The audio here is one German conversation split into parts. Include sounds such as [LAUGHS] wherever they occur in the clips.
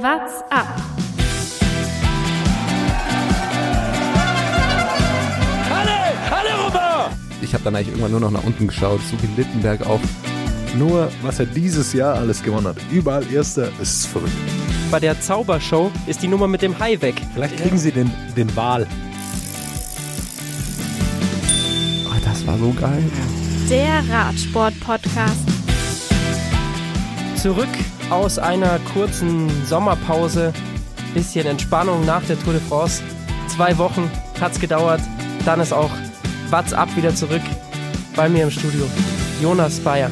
What's up? Alle, alle rüber! Ich habe dann eigentlich irgendwann nur noch nach unten geschaut, so gelitten bergauf. Nur, was er dieses Jahr alles gewonnen hat. Überall Erster, ist verrückt. Bei der Zaubershow ist die Nummer mit dem Hai weg. Vielleicht kriegen sie den, den Wal. Oh, das war so geil. Der Radsport-Podcast. Zurück aus einer kurzen Sommerpause. Bisschen Entspannung nach der Tour de France. Zwei Wochen hat's gedauert. Dann ist auch What's Up wieder zurück bei mir im Studio. Jonas Bayer,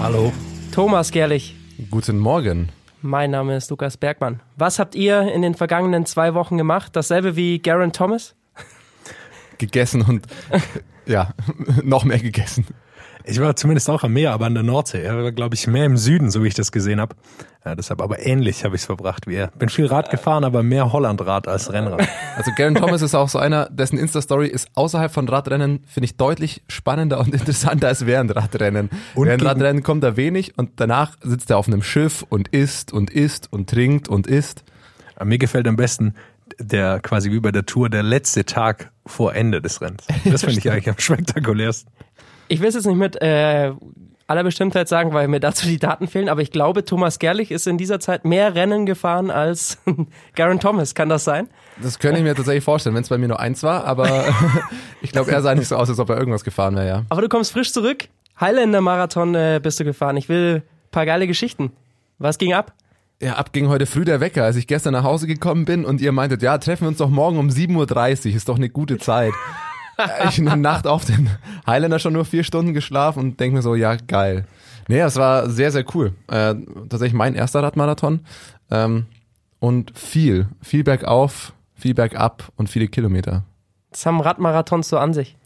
Hallo. Thomas Gerlich, Guten Morgen. mein Name ist Lukas Bergmann. Was habt ihr in den vergangenen zwei Wochen gemacht? Dasselbe wie Garen Thomas? Gegessen und [LAUGHS] ja, [LAUGHS] noch mehr gegessen. Ich war zumindest auch am Meer, aber an der Nordsee. Er war, glaube ich, mehr im Süden, so wie ich das gesehen habe. Ja, deshalb aber ähnlich habe ich es verbracht wie er. Bin viel Rad gefahren, aber mehr Hollandrad als Rennrad. Also Garen Thomas ist auch so einer, dessen Insta-Story ist außerhalb von Radrennen, finde ich, deutlich spannender und [LAUGHS] interessanter als während Radrennen. Und während Radrennen kommt er wenig und danach sitzt er auf einem Schiff und isst und isst und trinkt und isst. Aber mir gefällt am besten der quasi wie bei der Tour der letzte Tag vor Ende des Rennens. [LAUGHS] Das finde ich eigentlich am spektakulärsten. Ich will es jetzt nicht mit äh, aller Bestimmtheit sagen, weil mir dazu die Daten fehlen, aber ich glaube, Thomas Gerlich ist in dieser Zeit mehr Rennen gefahren als [LAUGHS] Garen Thomas. Kann das sein? Das könnte ich mir tatsächlich vorstellen, wenn es bei mir nur eins war, aber [LAUGHS] ich glaube, er sah nicht so aus, als ob er irgendwas gefahren wäre, ja. Aber du kommst frisch zurück. Highlander Marathon äh, bist du gefahren. Ich will ein paar geile Geschichten. Was ging ab? Ja, ab ging heute früh der Wecker, als ich gestern nach Hause gekommen bin und ihr meintet, ja, treffen wir uns doch morgen um 7.30 Uhr, ist doch eine gute Zeit. [LAUGHS] ich eine Nacht auf den Highlander schon nur vier Stunden geschlafen und denke mir so, ja, geil. Nee, es war sehr, sehr cool. Äh, tatsächlich mein erster Radmarathon. Ähm, und viel, viel bergauf, viel bergab und viele Kilometer. Das haben Radmarathons so an sich.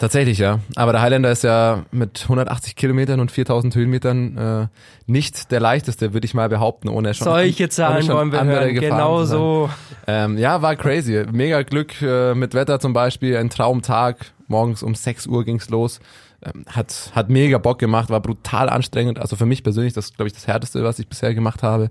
Tatsächlich, ja. Aber der Highlander ist ja mit 180 Kilometern und 4000 Höhenmetern äh, nicht der leichteste, würde ich mal behaupten, ohne schon Solche Zahlen schon wollen wir hören. Genau so. Ähm, ja, war crazy. Mega Glück äh, mit Wetter zum Beispiel. Ein Traumtag. Morgens um 6 Uhr ging's los. Ähm, hat, hat mega Bock gemacht, war brutal anstrengend. Also für mich persönlich, das glaube ich das härteste, was ich bisher gemacht habe.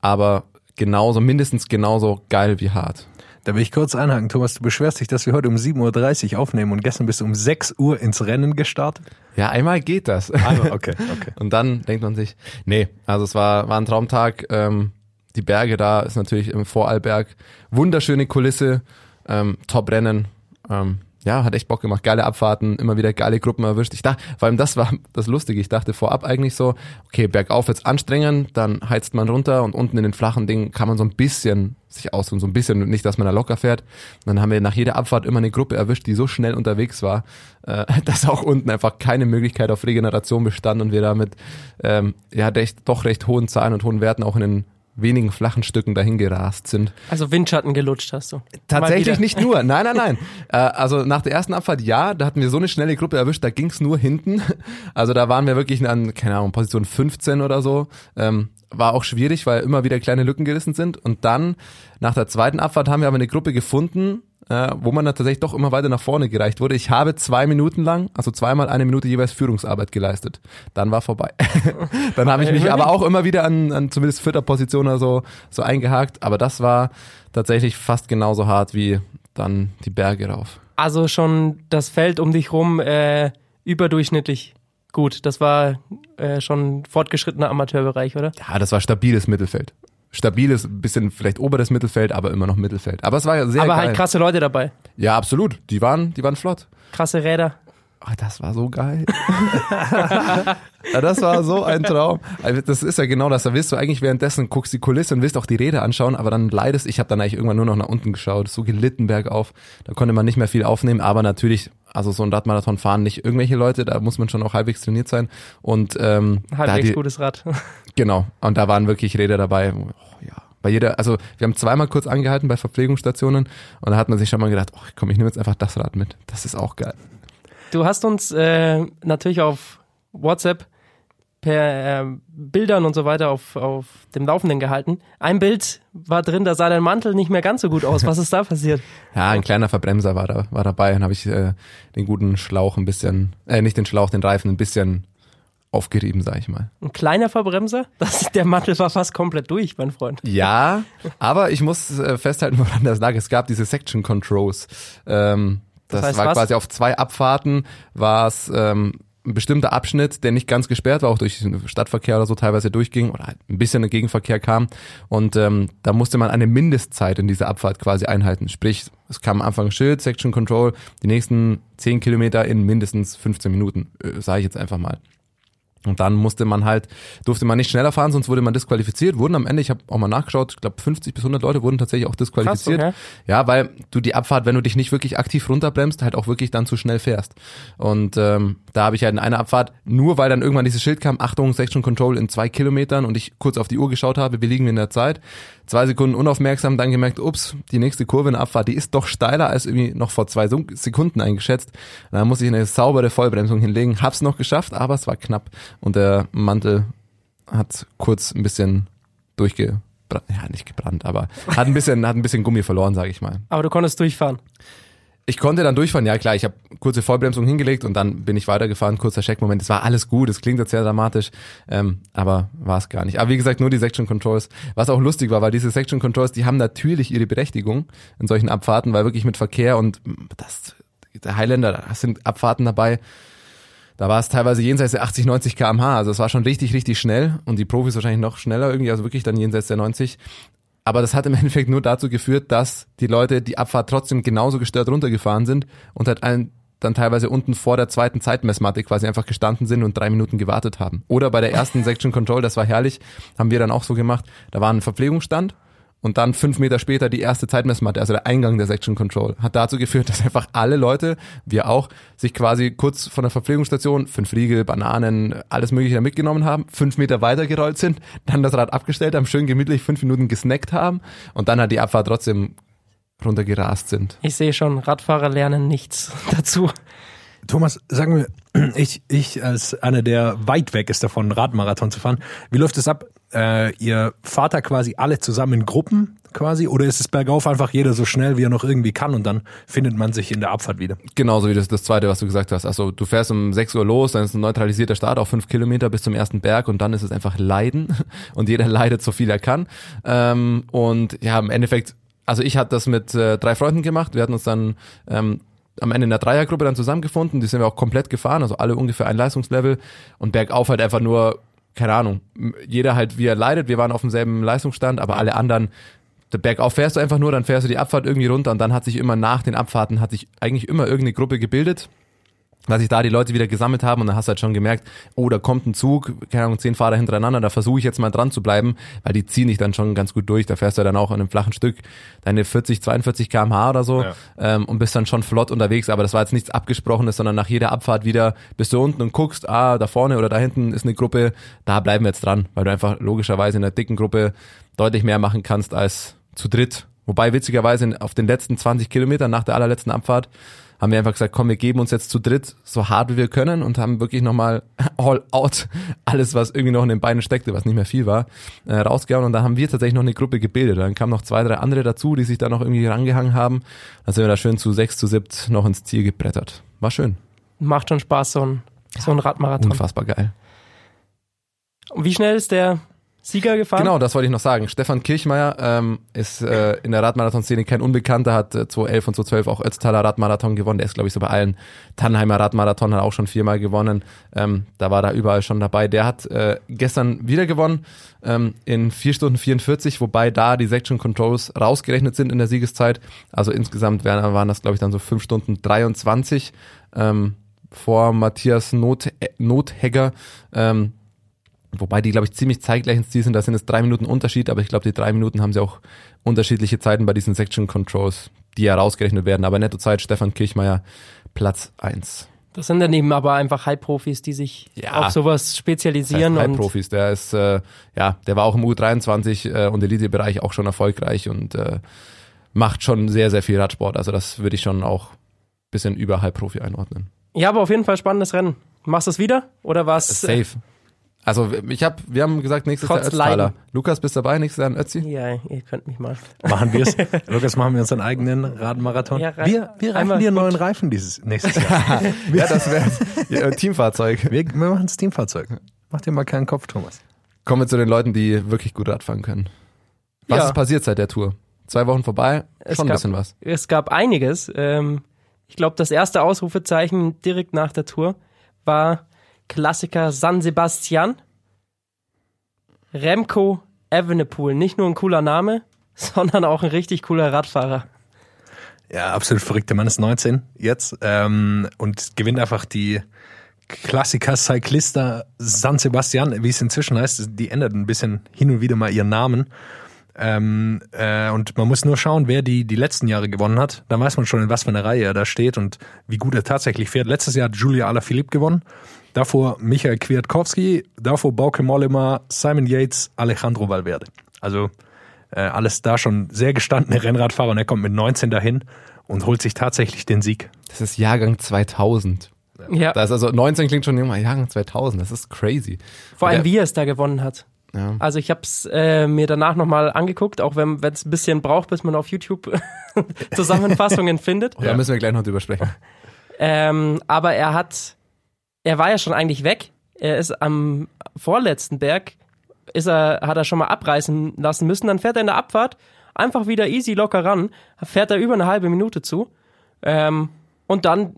Aber genauso, mindestens genauso geil wie hart. Da will ich kurz einhaken. Thomas, du beschwerst dich, dass wir heute um 7.30 Uhr aufnehmen und gestern bist du um 6 Uhr ins Rennen gestartet? Ja, einmal geht das. Also, okay, okay. [LAUGHS] Und dann denkt man sich, nee, also es war, war ein Traumtag. Ähm, die Berge da ist natürlich im Vorarlberg. Wunderschöne Kulisse, ähm, Top-Rennen. Ähm, ja, hat echt Bock gemacht. Geile Abfahrten, immer wieder geile Gruppen erwischt. Ich dachte, vor allem das war [LAUGHS] das Lustige. Ich dachte vorab eigentlich so, okay, bergauf wird's anstrengend, dann heizt man runter und unten in den flachen Dingen kann man so ein bisschen sich ausruhen, so ein bisschen, nicht, dass man da locker fährt. Und dann haben wir nach jeder Abfahrt immer eine Gruppe erwischt, die so schnell unterwegs war, [LAUGHS] äh, dass auch unten einfach keine Möglichkeit auf Regeneration bestand und wir damit ähm, ja recht, doch recht hohen Zahlen und hohen Werten auch in den wenigen flachen Stücken dahin gerast sind. Also Windschatten gelutscht hast du. Tatsächlich nicht nur. Nein, nein, nein. [LAUGHS] äh, also nach der ersten Abfahrt ja, da hatten wir so eine schnelle Gruppe erwischt, da ging's nur hinten. [LAUGHS] Also da waren wir wirklich an, keine Ahnung, Position 15 oder so. Ähm, war auch schwierig, weil immer wieder kleine Lücken gerissen sind. Und dann, nach der zweiten Abfahrt, haben wir aber eine Gruppe gefunden, äh, wo man dann tatsächlich doch immer weiter nach vorne gereicht wurde. Ich habe zwei Minuten lang, also zweimal eine Minute jeweils Führungsarbeit geleistet. Dann war vorbei. [LAUGHS] dann habe ich mich aber auch immer wieder an, an zumindest vierter Position oder so, so eingehakt. Aber das war tatsächlich fast genauso hart wie dann die Berge rauf. Also schon das Feld um dich rum äh, überdurchschnittlich gut. Das war äh, schon fortgeschrittener Amateurbereich, oder? Ja, das war stabiles Mittelfeld. Stabiles, bisschen vielleicht oberes Mittelfeld, aber immer noch Mittelfeld. Aber es war sehr Aber geil. halt krasse Leute dabei. Ja, absolut. Die waren, die waren flott. Krasse Räder. Ach, das war so geil. [LAUGHS] das war so ein Traum. Also das ist ja genau das. Da willst du eigentlich währenddessen guckst die Kulisse und willst auch die Räder anschauen, aber dann leidest. Ich habe dann eigentlich irgendwann nur noch nach unten geschaut, so gelitten bergauf. Da konnte man nicht mehr viel aufnehmen, aber natürlich, also so ein Radmarathon fahren nicht irgendwelche Leute. Da muss man schon auch halbwegs trainiert sein. Und ähm, Halbwegs die, gutes Rad. [LAUGHS] Genau. Und da waren wirklich Räder dabei. Oh, ja. Bei jeder, also wir haben zweimal kurz angehalten bei Verpflegungsstationen und da hat man sich schon mal gedacht, oh komm, ich nehme jetzt einfach das Rad mit. Das ist auch geil. Du hast uns äh, natürlich auf WhatsApp per äh, Bildern und so weiter auf, auf dem Laufenden gehalten. Ein Bild war drin, da sah dein Mantel nicht mehr ganz so gut aus. Was ist da passiert? [LAUGHS] Ja, ein kleiner Verbremser war da, war dabei und habe ich äh, den guten Schlauch ein bisschen, äh, nicht den Schlauch, den Reifen ein bisschen aufgerieben, sag ich mal. Ein kleiner Verbremser? Das, der Mantel war fast komplett durch, mein Freund. Ja, [LAUGHS] aber ich muss äh, festhalten, woran das lag. Es gab diese Section Controls. Ähm, das, Das heißt war was? quasi auf zwei Abfahrten, war es ähm, ein bestimmter Abschnitt, der nicht ganz gesperrt war, auch durch den Stadtverkehr oder so teilweise durchging oder halt ein bisschen Gegenverkehr kam. Und ähm, da musste man eine Mindestzeit in dieser Abfahrt quasi einhalten. Sprich, es kam am Anfang ein Schild, Section Control, die nächsten 10 Kilometer in mindestens 15 Minuten, äh, sage ich jetzt einfach mal. Und dann musste man halt, durfte man nicht schneller fahren, sonst wurde man disqualifiziert. Wurden am Ende, ich habe auch mal nachgeschaut, ich glaube 50 bis 100 Leute wurden tatsächlich auch disqualifiziert. Krass, okay. Ja, weil du die Abfahrt, wenn du dich nicht wirklich aktiv runterbremst, halt auch wirklich dann zu schnell fährst. Und ähm, da habe ich halt in einer Abfahrt, nur weil dann irgendwann dieses Schild kam, Achtung, Section Control in zwei Kilometern und ich kurz auf die Uhr geschaut habe, wie liegen wir in der Zeit, zwei Sekunden unaufmerksam, dann gemerkt, ups, die nächste Kurve in der Abfahrt, die ist doch steiler als irgendwie noch vor zwei Sek- Sekunden eingeschätzt. Und dann muss ich eine saubere Vollbremsung hinlegen, hab's noch geschafft, aber es war knapp. Und der Mantel hat kurz ein bisschen durchgebrannt, ja nicht gebrannt, aber hat ein bisschen, hat ein bisschen Gummi verloren, sage ich mal. Aber du konntest durchfahren. Ich konnte dann durchfahren, ja klar, ich habe kurze Vollbremsung hingelegt und dann bin ich weitergefahren, kurzer Checkmoment. Es war alles gut, es klingt jetzt sehr dramatisch, ähm, aber war es gar nicht. Aber wie gesagt, nur die Section Controls, was auch lustig war, weil diese Section Controls, die haben natürlich ihre Berechtigung in solchen Abfahrten, weil wirklich mit Verkehr und das, der Highlander, da sind Abfahrten dabei, da war es teilweise jenseits der 80, 90 kmh, also es war schon richtig, richtig schnell und die Profis wahrscheinlich noch schneller irgendwie, also wirklich dann jenseits der 90. Aber das hat im [LAUGHS] Endeffekt nur dazu geführt, dass die Leute die Abfahrt trotzdem genauso gestört runtergefahren sind und halt ein, dann teilweise unten vor der zweiten Zeitmessmatte quasi einfach gestanden sind und drei Minuten gewartet haben. Oder bei der ersten [LAUGHS] Section Control, das war herrlich, haben wir dann auch so gemacht, da war ein Verpflegungsstand und dann fünf Meter später die erste Zeitmessmatte, also der Eingang der Section Control, hat dazu geführt, [LAUGHS] dass einfach alle Leute, wir auch, sich quasi kurz von der Verpflegungsstation fünf Riegel, Bananen, alles mögliche mitgenommen haben, fünf Meter weitergerollt sind, dann das Rad abgestellt haben, schön gemütlich fünf Minuten gesnackt haben und dann hat die Abfahrt trotzdem runtergerast sind. Ich sehe schon, Radfahrer lernen nichts [LAUGHS] dazu. Thomas, sagen wir, [CLEARS THROAT] ich, ich als einer, der weit weg ist davon, Radmarathon zu fahren, wie läuft es ab? Äh, ihr da quasi alle zusammen in Gruppen quasi oder ist es bergauf einfach jeder so schnell, wie er noch irgendwie kann und dann findet man sich in der Abfahrt wieder? Genauso wie das, das zweite, was du gesagt hast. Also du fährst um 6 Uhr los, dann ist ein neutralisierter Start auf fünf Kilometer bis zum ersten Berg und dann ist es einfach Leiden [LAUGHS] und jeder leidet so viel er kann. Ähm, und ja, im Endeffekt, also ich hatte das mit äh, drei Freunden gemacht. Wir hatten uns dann ähm, am Ende in der Dreiergruppe dann zusammengefunden. Die sind wir auch komplett gefahren, also alle ungefähr ein Leistungslevel und bergauf halt einfach nur, keine Ahnung, jeder halt wie er leidet. Wir waren auf demselben Leistungsstand, aber alle anderen der bergauf fährst du einfach nur, dann fährst du die Abfahrt irgendwie runter und dann hat sich immer nach den Abfahrten hat sich eigentlich immer irgendeine Gruppe gebildet, dass sich da die Leute wieder gesammelt haben und dann hast du halt schon gemerkt, oh, da kommt ein Zug, keine Ahnung, zehn Fahrer hintereinander, da versuche ich jetzt mal dran zu bleiben, weil die ziehen dich dann schon ganz gut durch, da fährst du dann auch in einem flachen Stück deine 40, 42 kmh oder so Ja. ähm, und bist dann schon flott unterwegs, aber das war jetzt nichts Abgesprochenes, sondern nach jeder Abfahrt wieder bist du unten und guckst, ah, da vorne oder da hinten ist eine Gruppe, da bleiben wir jetzt dran, weil du einfach logischerweise in einer dicken Gruppe deutlich mehr machen kannst als zu dritt. Wobei witzigerweise auf den letzten 20 Kilometern nach der allerletzten Abfahrt haben wir einfach gesagt, komm, wir geben uns jetzt zu dritt so hart wie wir können und haben wirklich nochmal [LAUGHS] all out alles, was irgendwie noch in den Beinen steckte, was nicht mehr viel war, äh, rausgehauen und dann haben wir tatsächlich noch eine Gruppe gebildet. Dann kamen noch zwei, drei andere dazu, die sich da noch irgendwie rangehangen haben. Dann sind wir da schön zu sechs, zu siebt noch ins Ziel gebrettert. War schön. Macht schon Spaß, so ein, so ein Radmarathon. Unfassbar geil. Und wie schnell ist der Sieger gefahren? Genau, das wollte ich noch sagen. Stefan Kirchmeier ähm, ist äh, in der Radmarathon-Szene kein Unbekannter, hat äh, 2011 und 2012 auch Ötztaler Radmarathon gewonnen. Der ist, glaube ich, so bei allen. Tannheimer Radmarathon hat auch schon viermal gewonnen. Ähm, da war da überall schon dabei. Der hat äh, gestern wieder gewonnen ähm, in 4 Stunden 44, wobei da die Section Controls rausgerechnet sind in der Siegeszeit. Also insgesamt wären, waren das, glaube ich, dann so 5 Stunden 23 ähm, vor Matthias Not Nothegger. Ähm, Wobei die, glaube ich, ziemlich zeitgleich ins Ziel sind. Da sind es drei Minuten Unterschied, aber ich glaube, die drei Minuten haben sie auch unterschiedliche Zeiten bei diesen Section Controls, die ja rausgerechnet werden. Aber Nettozeit Stefan Kirchmeier Platz eins. Das sind dann eben aber einfach Halbprofis, die sich Ja. auf sowas Das heißt, spezialisieren. und Profis, der ist, äh, ja, der war auch im U23 äh, und Elite-Bereich auch schon erfolgreich und äh, macht schon sehr, sehr viel Radsport. Also das würde ich schon auch bisschen über Halbprofi einordnen. ja, aber auf jeden Fall spannendes Rennen. Machst du es wieder? Oder was? Safe. Also ich habe, wir haben gesagt, nächstes Trotz Jahr Ötztaler. Leiden. Lukas, bist dabei? Nächstes Jahr in Ötzi? Ja, ihr könnt mich mal. Machen wir es. [LAUGHS] Lukas, machen wir unseren eigenen Radmarathon. Ja, wir wir reifen dir neuen Reifen dieses nächstes Jahr. [LAUGHS] Ja, das wäre ja, Teamfahrzeug. wir, wir machen das Teamfahrzeug. Mach dir mal keinen Kopf, Thomas. Kommen wir zu den Leuten, die wirklich gut Radfahren können. Was Ja. ist passiert seit der Tour? Zwei Wochen vorbei, Es schon ein gab- bisschen was. Es gab einiges. Ähm, ich glaube, das erste Ausrufezeichen direkt nach der Tour war Klassiker San Sebastian. Remco Evenepoel. Nicht nur ein cooler Name, [LAUGHS] sondern auch ein richtig cooler Radfahrer. Ja, absolut verrückter Mann ist 19 jetzt ähm, und gewinnt einfach die Klassiker Cyclista San Sebastian, wie es inzwischen heißt. Die ändert ein bisschen hin und wieder mal ihren Namen. Ähm, äh, und man muss nur schauen, wer die die letzten Jahre gewonnen hat. Dann weiß man schon, in was für einer Reihe er da steht und wie gut er tatsächlich fährt. Letztes Jahr hat Julia Alaphilippe gewonnen. Davor Michael Kwiatkowski, davor Bauke Mollema, Simon Yates, Alejandro Valverde. Also äh, alles da schon sehr gestandene Rennradfahrer und er kommt mit 19 dahin und holt sich tatsächlich den Sieg. Das ist Jahrgang 2000. Ja, Das ist also 19 klingt schon junger, Jahrgang 2000. Das ist crazy. vor allem, der- wie er es da gewonnen hat. Ja. Also ich habe es äh, mir danach nochmal angeguckt, auch wenn es ein bisschen braucht, bis man auf YouTube [LAUGHS] Zusammenfassungen [LAUGHS] findet. Da müssen wir gleich noch drüber sprechen. Ähm, aber er hat, er war ja schon eigentlich weg. Er ist am vorletzten Berg, ist er, hat er schon mal abreißen lassen müssen. Dann fährt er in der Abfahrt einfach wieder easy locker ran, fährt er über eine halbe Minute zu. Ähm, und dann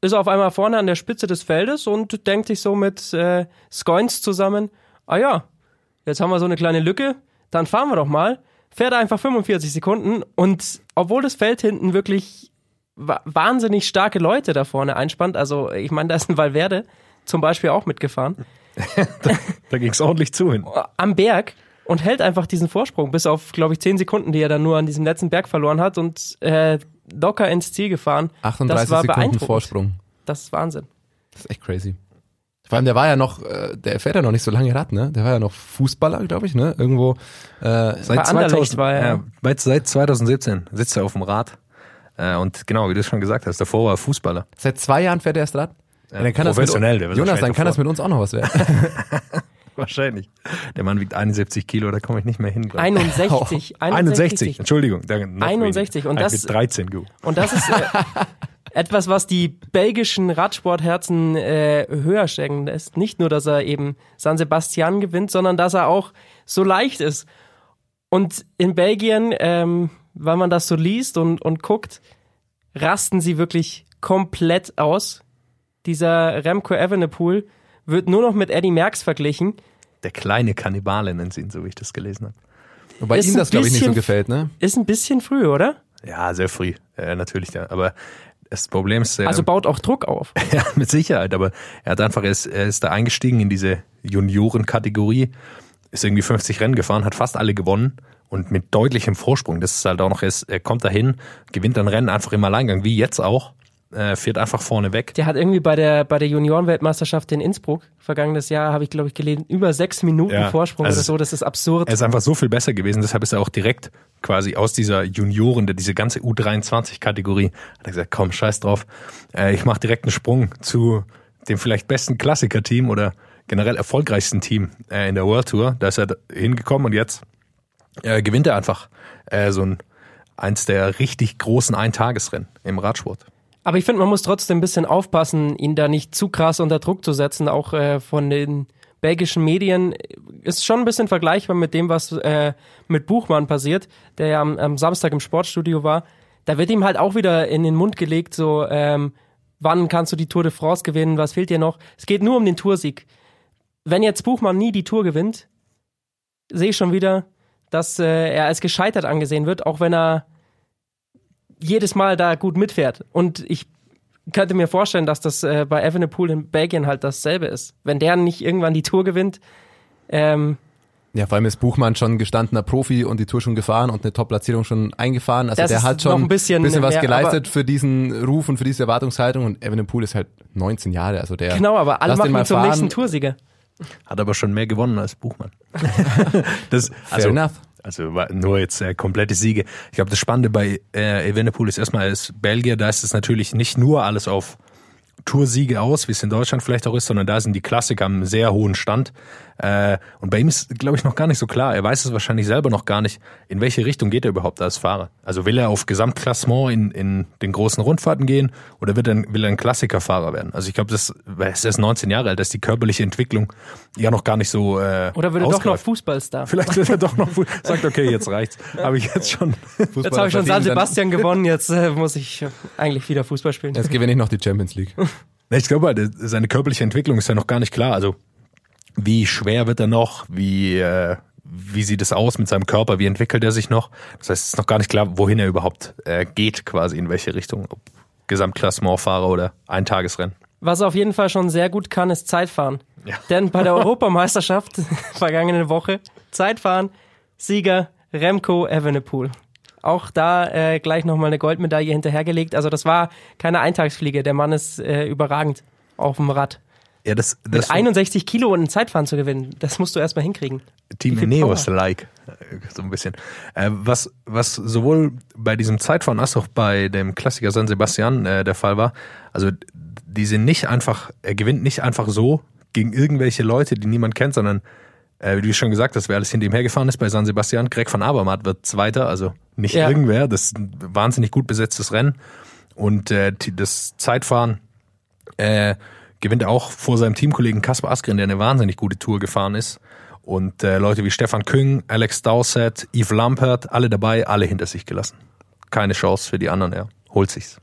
ist er auf einmal vorne an der Spitze des Feldes und denkt sich so mit äh, Scoins zusammen, ah ja, jetzt haben wir so eine kleine Lücke, dann fahren wir doch mal. Fährt einfach 45 Sekunden und obwohl das Feld hinten wirklich wa- wahnsinnig starke Leute da vorne einspannt. Also ich meine, da ist ein Valverde zum Beispiel auch mitgefahren. [LAUGHS] Da ging es ordentlich zu hin. Am Berg und hält einfach diesen Vorsprung bis auf, glaube ich, 10 Sekunden, die er dann nur an diesem letzten Berg verloren hat und äh, locker ins Ziel gefahren. 38 das war Sekunden. Vorsprung. Das ist Wahnsinn. Das ist echt crazy. Vor allem, der war ja noch, äh, der fährt ja noch nicht so lange Rad, ne? Der war ja noch Fußballer, glaube ich, ne? Irgendwo. Äh, Seit Bei Anderlecht war er. ja, seit- seit 2017 sitzt er auf dem Rad. Äh, und genau, wie du es schon gesagt hast, davor war er Fußballer. seit zwei Jahren fährt er erst Rad. Ja, dann kann das mit, professionell, der wird Jonas, dann kann das davor. mit uns auch noch was werden. [LAUGHS] Wahrscheinlich. Der Mann wiegt 71 Kilo, da komme ich nicht mehr hin. glaub ich. 61. 61, [LAUGHS] Entschuldigung. da noch 61, weniger. und Ah, das- bin 13, gut. Und das ist äh, [LAUGHS] etwas, was die belgischen Radsportherzen äh, höher stecken lässt. Nicht nur, dass er eben San Sebastian gewinnt, sondern dass er auch so leicht ist. Und in Belgien, ähm, wenn man das so liest und, und guckt, rasten sie wirklich komplett aus. Dieser Remco Evenepoel wird nur noch mit Eddie Merckx verglichen. Der kleine Kannibale nennt sie ihn, so wie ich das gelesen habe. Wobei Ist ihm das, glaube ich, nicht so gefällt, ne? Ist ein bisschen früh, oder? Ja, sehr früh. Äh, natürlich, ja. Aber das Problem ist, äh, Also baut auch Druck auf. [LAUGHS] Ja, mit Sicherheit, aber er hat einfach, er ist, er ist da eingestiegen in diese Juniorenkategorie, ist irgendwie 50 Rennen gefahren, hat fast alle gewonnen und mit deutlichem Vorsprung. Das ist halt auch noch, er, ist, er kommt dahin, gewinnt ein Rennen einfach im Alleingang, wie jetzt auch, äh, fährt einfach vorne weg. Der hat irgendwie bei der, bei der Juniorenweltmeisterschaft in Innsbruck vergangenes Jahr, habe ich glaube ich gelesen, über sechs Minuten Ja, Vorsprung also oder so. Das ist absurd. Er ist einfach so viel besser gewesen, deshalb ist er auch direkt quasi aus dieser Junioren, der diese ganze U23-Kategorie, hat er gesagt, komm, scheiß drauf, äh, ich mache direkt einen Sprung zu dem vielleicht besten Klassiker-Team oder generell erfolgreichsten Team äh, in der World Tour. Da ist er hingekommen und jetzt äh, gewinnt er einfach äh, so ein eins der richtig großen Eintagesrennen im Radsport. Aber ich finde, man muss trotzdem ein bisschen aufpassen, ihn da nicht zu krass unter Druck zu setzen, auch äh, von den belgischen Medien. Ist schon ein bisschen vergleichbar mit dem, was äh, mit Buchmann passiert, der ja am, am Samstag im Sportstudio war. Da wird ihm halt auch wieder in den Mund gelegt, so, ähm, wann kannst du die Tour de France gewinnen, was fehlt dir noch? Es geht nur um den Toursieg. Wenn jetzt Buchmann nie die Tour gewinnt, sehe ich schon wieder, dass äh, er als gescheitert angesehen wird, auch wenn er jedes Mal da gut mitfährt. Und ich könnte mir vorstellen, dass das äh, bei Evenepoel in Belgien halt dasselbe ist. Wenn der nicht irgendwann die Tour gewinnt, ähm, Ja, vor allem ist Buchmann schon gestandener Profi und die Tour schon gefahren und eine Top-Platzierung schon eingefahren. Also der hat schon ein bisschen was mehr, geleistet für diesen Ruf und für diese Erwartungshaltung. Und Evenepoel ist halt 19 Jahre, also der. genau, aber alle Lass den machen mal ihn zum fahren. nächsten Toursieger. Hat aber schon mehr gewonnen als Buchmann. [LAUGHS] das, Fair enough. Also nur jetzt äh, komplette Siege. Ich glaube, das Spannende bei äh, Evenepoel ist erstmal, er ist Belgier, da ist es natürlich nicht nur alles auf, Toursiege aus, wie es in Deutschland vielleicht auch ist, sondern da sind die Klassiker am sehr hohen Stand. Äh, und bei ihm ist, glaube ich, noch gar nicht so klar. Er weiß es wahrscheinlich selber noch gar nicht, in welche Richtung geht er überhaupt als Fahrer. Also will er auf Gesamtklassement in, in den großen Rundfahrten gehen oder wird er, will er ein Klassikerfahrer werden? Also ich glaube, das er ist 19 Jahre alt, dass die körperliche Entwicklung ja noch gar nicht so äh, Oder würde doch noch. Fußballstar. Vielleicht wird er doch noch Fu- sagt, okay, jetzt reicht's. Habe ich jetzt schon. Jetzt habe ich schon San Sebastian gewonnen, jetzt äh, muss ich äh, eigentlich wieder Fußball spielen. Jetzt gewinne ich noch die Champions League. [LAUGHS] Ich glaube, halt, seine körperliche Entwicklung ist ja noch gar nicht klar. Also wie schwer wird er noch? Wie äh, wie sieht es aus mit seinem Körper? Wie entwickelt er sich noch? Das heißt, es ist noch gar nicht klar, wohin er überhaupt äh, geht, quasi in welche Richtung. Ob Gesamtklassementfahrer oder Eintagesrennen. Was er auf jeden Fall schon sehr gut kann, ist Zeitfahren. Ja. Denn bei der [LAUGHS] Europameisterschaft [LAUGHS] vergangene Woche Zeitfahren, Sieger Remco Evenepoel. Auch da äh, gleich nochmal eine Goldmedaille hinterhergelegt. Also das war keine Eintagsfliege. Der Mann ist äh, überragend auf dem Rad. Ja, das, Mit das 61 Kilo und ein Zeitfahren zu gewinnen, das musst du erstmal hinkriegen. Team Wie viel Ineos Power. like, äh, so ein bisschen. Äh, was, was sowohl bei diesem Zeitfahren als auch bei dem Klassiker San Sebastian äh, der Fall war, also die sind nicht einfach, er gewinnt nicht einfach so gegen irgendwelche Leute, die niemand kennt, sondern äh, wie du schon gesagt hast, wer alles hinter ihm hergefahren ist bei San Sebastian, Greg van Avermaet wird Zweiter, also nicht Ja. irgendwer, das ist ein wahnsinnig gut besetztes Rennen und äh, das Zeitfahren äh, gewinnt er auch vor seinem Teamkollegen Kaspar Askren, der eine wahnsinnig gute Tour gefahren ist. Und äh, Leute wie Stefan Küng, Alex Dowsett, Yves Lampert, alle dabei, alle hinter sich gelassen. Keine Chance für die anderen, er holt sich's.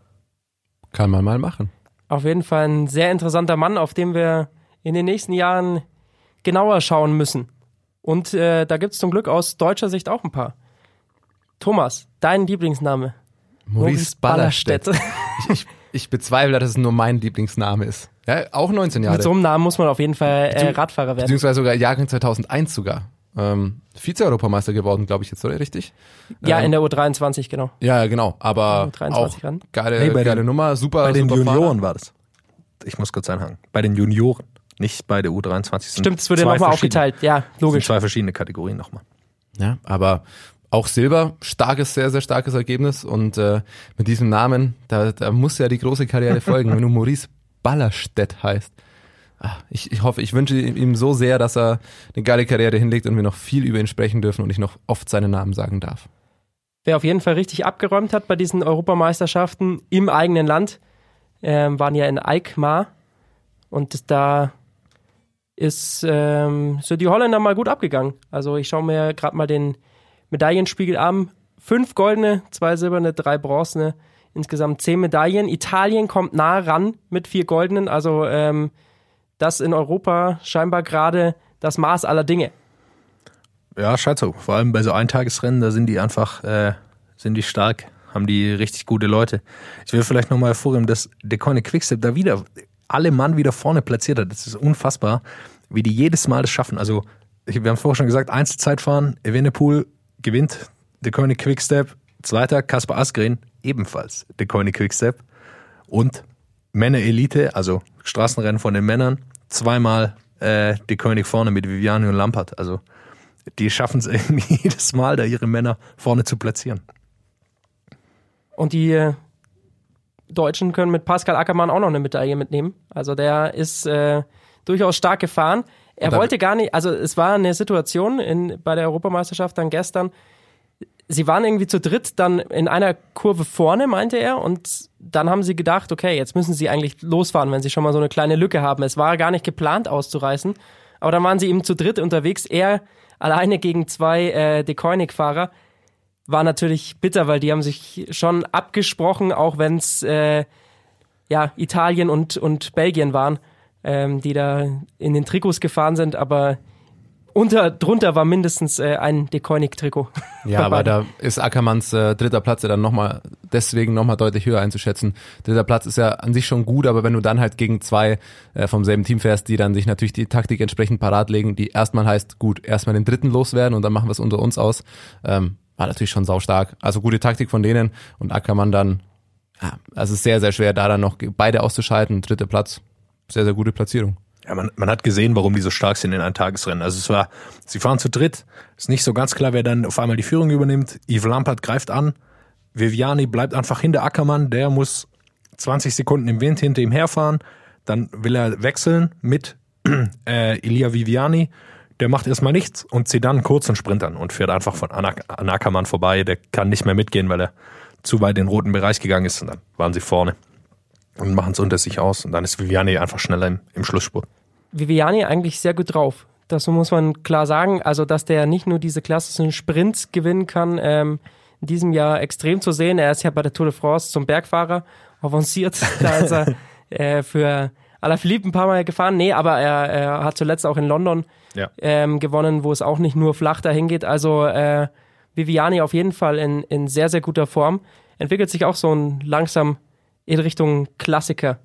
Kann man mal machen. Auf jeden Fall ein sehr interessanter Mann, auf den wir in den nächsten Jahren genauer schauen müssen. Und äh, da gibt es zum Glück aus deutscher Sicht auch ein paar. Thomas, dein Lieblingsname? Maurice Ballerstedt. [LAUGHS] Ich, ich bezweifle, dass es nur mein Lieblingsname ist. Ja, auch 19 Jahre. Mit so einem Namen muss man auf jeden Fall äh, Radfahrer werden. Beziehungsweise sogar Jahrgang 2001 sogar. Ähm, Vize-Europameister geworden, glaube ich jetzt, oder richtig? Ja, ähm, in der U23, genau. Ja, ja, genau. Aber U23 auch ran. geile, bei geile den- Nummer, super, Bei den super Fahrer. Junioren war das. Ich muss kurz einhaken. Bei den Junioren, nicht bei der U23. Es sind Stimmt, es wurde zwei nochmal aufgeteilt. Ja, es sind logisch. zwei verschiedene Kategorien nochmal. Ja, aber auch Silber, starkes, sehr, sehr starkes Ergebnis. Und äh, mit diesem Namen, da, da muss ja die große Karriere [LAUGHS] folgen, wenn du Maurice Ballerstedt heißt. Ah, Ich, ich hoffe, ich wünsche ihm so sehr, dass er eine geile Karriere hinlegt und wir noch viel über ihn sprechen dürfen und ich noch oft seinen Namen sagen darf. Wer auf jeden Fall richtig abgeräumt hat bei diesen Europameisterschaften im eigenen Land, ähm, waren ja in Alkmaar. Und da ist, ähm, sind die Holländer mal gut abgegangen. Also ich schaue mir gerade mal den Medaillenspiegel an. Fünf goldene, zwei silberne, drei bronzene, insgesamt zehn Medaillen. Italien kommt nah ran mit vier goldenen. Also ähm, das in Europa scheinbar gerade das Maß aller Dinge. Ja, scheint so. Vor allem bei so Eintagesrennen, da sind die einfach, äh, sind die stark, haben die richtig gute Leute. Ich will vielleicht nochmal hervorheben, dass der Conny Quickstep da wieder alle Mann wieder vorne platziert hat. Das ist unfassbar, wie die jedes Mal das schaffen. Also, wir haben vorher schon gesagt, Einzelzeitfahren, Evenepoel gewinnt, der Conny Quickstep, zweiter Kaspar Asgreen, ebenfalls der Conny Quickstep und Männer Elite, also Straßenrennen von den Männern, zweimal äh, die König vorne mit Viviani und Lampert. Also die schaffen es [LAUGHS] irgendwie jedes Mal, da ihre Männer vorne zu platzieren. Und die äh, Deutschen können mit Pascal Ackermann auch noch eine Medaille mitnehmen. Also der ist äh, durchaus stark gefahren. Er wollte gar nicht, also es war eine Situation in, bei der Europameisterschaft dann gestern. Sie waren irgendwie zu dritt dann in einer Kurve vorne, meinte er, und dann haben sie gedacht, okay, jetzt müssen sie eigentlich losfahren, wenn sie schon mal so eine kleine Lücke haben. Es war gar nicht geplant auszureißen, aber dann waren sie eben zu dritt unterwegs. Er alleine gegen zwei äh, Dekoinik-Fahrer war natürlich bitter, weil die haben sich schon abgesprochen, auch wenn es äh, ja, Italien und, und Belgien waren, ähm, die da in den Trikots gefahren sind, aber unter, drunter war mindestens äh, ein Dekoinik-Trikot. Ja, [LAUGHS] aber da ist Ackermanns äh, dritter Platz ja dann nochmal, deswegen nochmal deutlich höher einzuschätzen. Dritter Platz ist ja an sich schon gut, aber wenn du dann halt gegen zwei äh, vom selben Team fährst, die dann sich natürlich die Taktik entsprechend parat legen, die erstmal heißt, gut, erstmal den dritten loswerden und dann machen wir es unter uns aus, ähm, war natürlich schon saustark. Also gute Taktik von denen und Ackermann dann, ja, also es ist sehr, sehr schwer, da dann noch beide auszuschalten. Dritter Platz, sehr, sehr gute Platzierung. Ja, man, man hat gesehen, warum die so stark sind in einem Tagesrennen. Also es war, sie fahren zu dritt, ist nicht so ganz klar, wer dann auf einmal die Führung übernimmt. Yves Lampert greift an, Viviani bleibt einfach hinter Ackermann, der muss 20 Sekunden im Wind hinter ihm herfahren, dann will er wechseln mit [CLEARS THROAT] äh, Elia Viviani, der macht erstmal nichts und zieht dann einen kurzen Sprint an und fährt einfach von Anak Anackermann vorbei, der kann nicht mehr mitgehen, weil er zu weit in den roten Bereich gegangen ist. Und dann waren sie vorne und machen es unter sich aus und dann ist Viviani einfach schneller im, im Schlussspurt. Viviani eigentlich sehr gut drauf. Das muss man klar sagen. Also, dass der nicht nur diese klassischen Sprints gewinnen kann, ähm, in diesem Jahr extrem zu sehen. Er ist ja bei der Tour de France zum Bergfahrer avanciert. [LAUGHS] Da ist er äh, für Alaphilippe ein paar Mal gefahren. Nee, aber er, er hat zuletzt auch in London Ja. ähm, gewonnen, wo es auch nicht nur flach dahin geht. Also äh, Viviani auf jeden Fall in, in sehr, sehr guter Form. Entwickelt sich auch so ein langsam in Richtung Klassiker.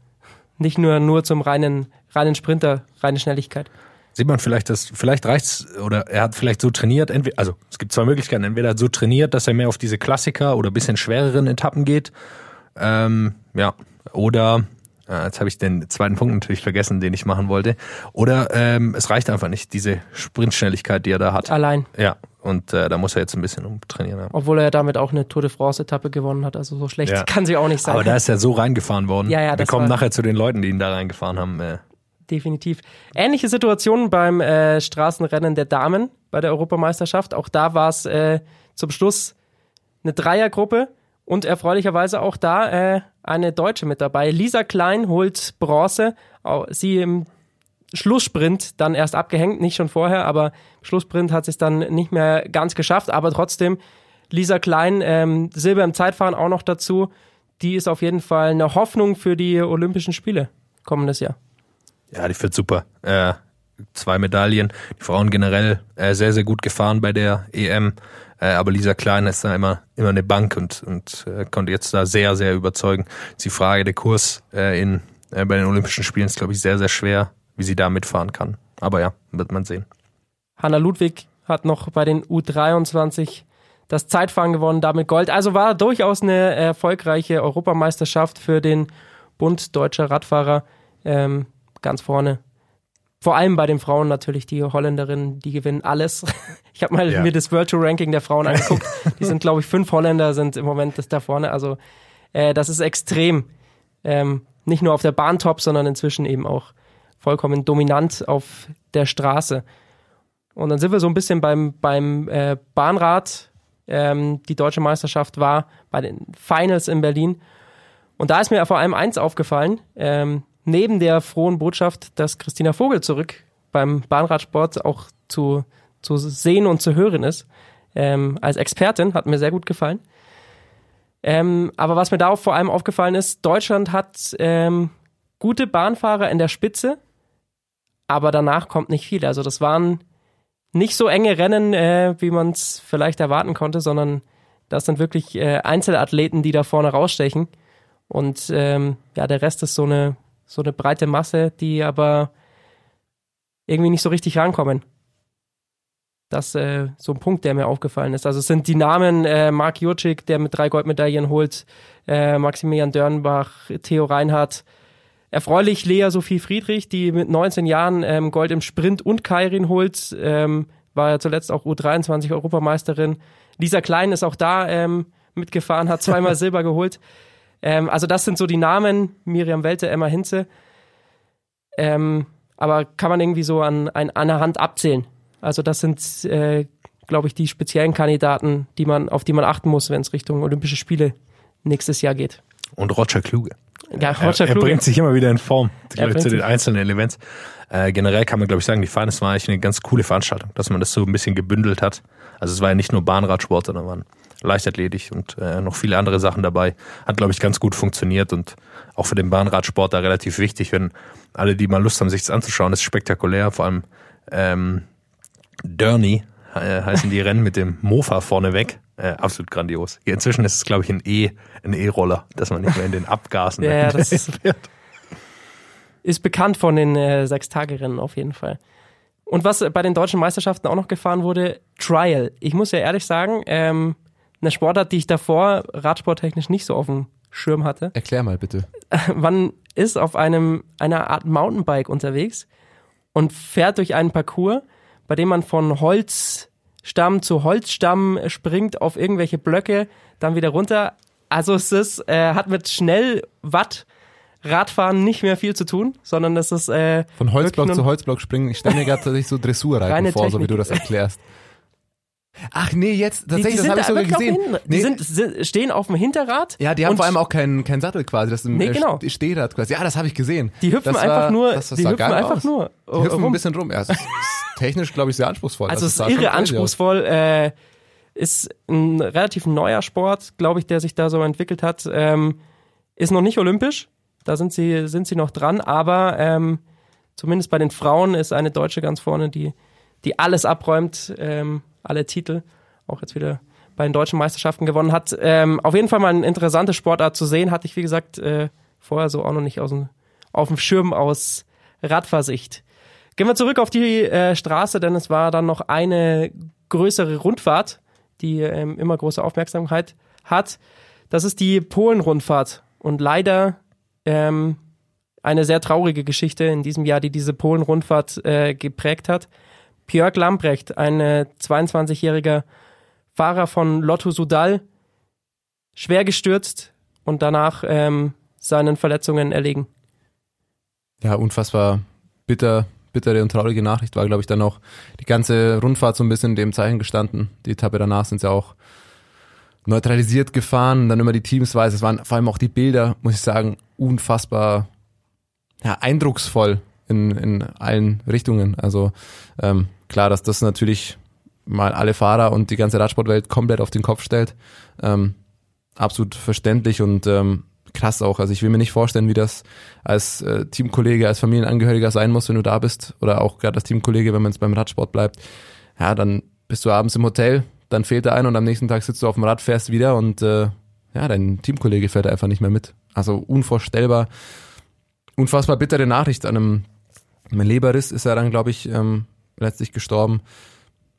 Nicht nur, nur zum reinen, reinen Sprinter, reine Schnelligkeit. Sieht man vielleicht, dass vielleicht reicht's oder er hat vielleicht so trainiert, entweder, also es gibt zwei Möglichkeiten, entweder er so trainiert, dass er mehr auf diese Klassiker oder bisschen schwereren Etappen geht, ähm, ja, oder äh, jetzt habe ich den zweiten Punkt natürlich vergessen, den ich machen wollte, oder ähm, es reicht einfach nicht diese Sprintschnelligkeit, die er da hat. Allein. Ja, und äh, da muss er jetzt ein bisschen umtrainieren. Ja. Obwohl er damit auch eine Tour de France-Etappe gewonnen hat. Also so schlecht Ja. kann sie auch nicht sein. Aber da ist er so reingefahren worden. Ja, ja, Wir kommen nachher zu den Leuten, die ihn da reingefahren haben. Äh, Definitiv. Ähnliche Situation beim äh, Straßenrennen der Damen bei der Europameisterschaft. Auch da war es äh, zum Schluss eine Dreiergruppe und erfreulicherweise auch da äh, eine Deutsche mit dabei. Lisa Klein holt Bronze. Sie im Schlusssprint dann erst abgehängt, nicht schon vorher, aber Schlusssprint hat es dann nicht mehr ganz geschafft. Aber trotzdem, Lisa Klein, ähm, Silber im Zeitfahren auch noch dazu. Die ist auf jeden Fall eine Hoffnung für die Olympischen Spiele kommendes Jahr. Ja, die fährt super. Äh, zwei Medaillen. Die Frauen generell äh, sehr, sehr gut gefahren bei der EM. Äh, aber Lisa Klein ist da immer, immer eine Bank und, und äh, konnte jetzt da sehr, sehr überzeugen. Die Frage, der Kurs äh, in, bei den Olympischen Spielen ist, glaube ich, sehr, sehr schwer, wie sie da mitfahren kann. Aber ja, wird man sehen. Hanna Ludwig hat noch bei den U23 das Zeitfahren gewonnen, damit Gold. Also war durchaus eine erfolgreiche Europameisterschaft für den Bund deutscher Radfahrer ähm, ganz vorne. Vor allem bei den Frauen natürlich, die Holländerinnen, die gewinnen alles. [LAUGHS] Ich habe mal Ja. mir das Virtual Ranking der Frauen [LAUGHS] angeguckt. Die sind, glaube ich, fünf Holländer sind im Moment das da vorne. Also äh, das ist extrem. Ähm, nicht nur auf der Bahn top, sondern inzwischen eben auch vollkommen dominant auf der Straße. Und dann sind wir so ein bisschen beim, beim äh, Bahnrad. Ähm, die deutsche Meisterschaft war bei den Finals in Berlin. Und da ist mir vor allem eins aufgefallen. Ähm, neben der frohen Botschaft, dass Christina Vogel zurück beim Bahnradsport auch zu, zu sehen und zu hören ist. Ähm, als Expertin hat mir sehr gut gefallen. Ähm, aber was mir da vor allem aufgefallen ist, Deutschland hat ähm, gute Bahnfahrer in der Spitze, aber danach kommt nicht viel. Also das waren nicht so enge Rennen, äh, wie man es vielleicht erwarten konnte, sondern das sind wirklich äh, Einzelathleten, die da vorne rausstechen. Und ähm, ja, der Rest ist so eine, so eine breite Masse, die aber irgendwie nicht so richtig rankommen. Das ist äh, so ein Punkt, der mir aufgefallen ist. Also es sind die Namen äh, Marc Jurczyk, der mit drei Goldmedaillen holt, äh, Maximilian Dörnbach, Theo Reinhardt. Erfreulich Lea Sophie Friedrich, die mit 19 Jahren ähm, Gold im Sprint und Kairin holt, ähm, war ja zuletzt auch U23 Europameisterin. Lisa Klein ist auch da ähm, mitgefahren, hat zweimal [LAUGHS] Silber geholt. Ähm, also das sind so die Namen, Miriam Welte, Emma Hinze. Ähm, aber kann man irgendwie so an, an einer Hand abzählen. Also das sind, äh, glaube ich, die speziellen Kandidaten, die man, auf die man achten muss, wenn es Richtung Olympische Spiele nächstes Jahr geht. Und Roger Kluge. Ja, Roger er, er Kluge. bringt sich immer wieder in Form Er glaub ich, zu den einzelnen Events. Äh, generell kann man, glaube ich, sagen, die Finals war eigentlich eine ganz coole Veranstaltung, dass man das so ein bisschen gebündelt hat. Also es war ja nicht nur Bahnradsport, sondern waren Leichtathletik und äh, noch viele andere Sachen dabei. Hat, glaube ich, ganz gut funktioniert und auch für den Bahnradsport da relativ wichtig, wenn alle, die mal Lust haben, sich das anzuschauen, ist spektakulär. Vor allem ähm, Derny äh, heißen die [LAUGHS] Rennen mit dem Mofa vorneweg. Äh, absolut grandios. Ja, inzwischen ist es, glaube ich, ein E, ein E-Roller, dass man nicht mehr in den Abgasen [LAUGHS] Ja, das [LAUGHS] ist- fährt. ist bekannt von den äh, Sechstagerennen auf jeden Fall. Und was bei den deutschen Meisterschaften auch noch gefahren wurde, Trial. Ich muss ja ehrlich sagen, ähm, eine Sportart, die ich davor radsporttechnisch nicht so auf dem Schirm hatte. Erklär mal bitte. [LAUGHS] Man ist auf einem einer Art Mountainbike unterwegs und fährt durch einen Parcours, bei dem man von Holzstamm zu Holzstamm springt auf irgendwelche Blöcke, dann wieder runter. Also es ist, äh, hat mit schnell Watt Radfahren nicht mehr viel zu tun, sondern das ist äh, Von Holzblock zu Holzblock springen. Ich stelle mir gerade tatsächlich so Dressurreiten vor, so wie Technik. du das erklärst. [LAUGHS] Ach nee, jetzt, die, tatsächlich, die das sind habe ich sogar gesehen. Hin- Nee, Die sind, sind, stehen auf dem Hinterrad. ja, die haben vor allem auch keinen kein Sattel quasi, das im Nee, äh, genau. St- Stehrad quasi. Ja, das habe ich gesehen. Die hüpfen das einfach war, nur, das, das die hüpfen einfach aus. nur Die hüpfen rum. ein bisschen rum. Ja, ist technisch, glaube ich, sehr anspruchsvoll. Also Das es ist irre anspruchsvoll. Äh, ist ein relativ neuer Sport, glaube ich, der sich da so entwickelt hat. Ähm, ist noch nicht olympisch. Da sind sie, sind sie noch dran. Aber ähm, zumindest bei den Frauen ist eine Deutsche ganz vorne, die, die alles abräumt, ähm, alle Titel. Auch jetzt wieder bei den deutschen Meisterschaften gewonnen hat. Ähm, auf jeden Fall mal eine interessante Sportart zu sehen. Hatte ich, wie gesagt, äh, vorher so auch noch nicht aus dem, auf dem Schirm aus Radfahrsicht. Gehen wir zurück auf die äh, Straße, denn es war dann noch eine größere Rundfahrt, die ähm, immer große Aufmerksamkeit hat. Das ist die Polen-Rundfahrt. Und leider ähm, eine sehr traurige Geschichte in diesem Jahr, die diese Polen-Rundfahrt äh, geprägt hat. Björk Lamprecht, ein äh, 22-jähriger Fahrer von Lotto Sudal, schwer gestürzt und danach ähm, seinen Verletzungen erlegen. Ja, unfassbar bitter, bittere und traurige Nachricht war, glaube ich, dann auch die ganze Rundfahrt so ein bisschen in dem Zeichen gestanden. Die Etappe danach sind sie auch neutralisiert gefahren, dann immer die Teamsweise. Es waren vor allem auch die Bilder, muss ich sagen, unfassbar ja, eindrucksvoll in, in allen Richtungen. Also ähm, klar, dass das natürlich mal alle Fahrer und die ganze Radsportwelt komplett auf den Kopf stellt. Ähm, absolut verständlich und ähm, krass auch. Also ich will mir nicht vorstellen, wie das als äh, Teamkollege, als Familienangehöriger sein muss, wenn du da bist. Oder auch gerade als Teamkollege, wenn man jetzt beim Radsport bleibt. Ja, dann bist du abends im Hotel, dann fehlt der ein und am nächsten Tag sitzt du auf dem Rad, fährst wieder und äh, ja, dein Teamkollege fährt einfach nicht mehr mit. Also unvorstellbar. Unfassbar bittere Nachricht. An einem, einem Leberriss ist er dann, glaube ich, ähm, letztlich gestorben.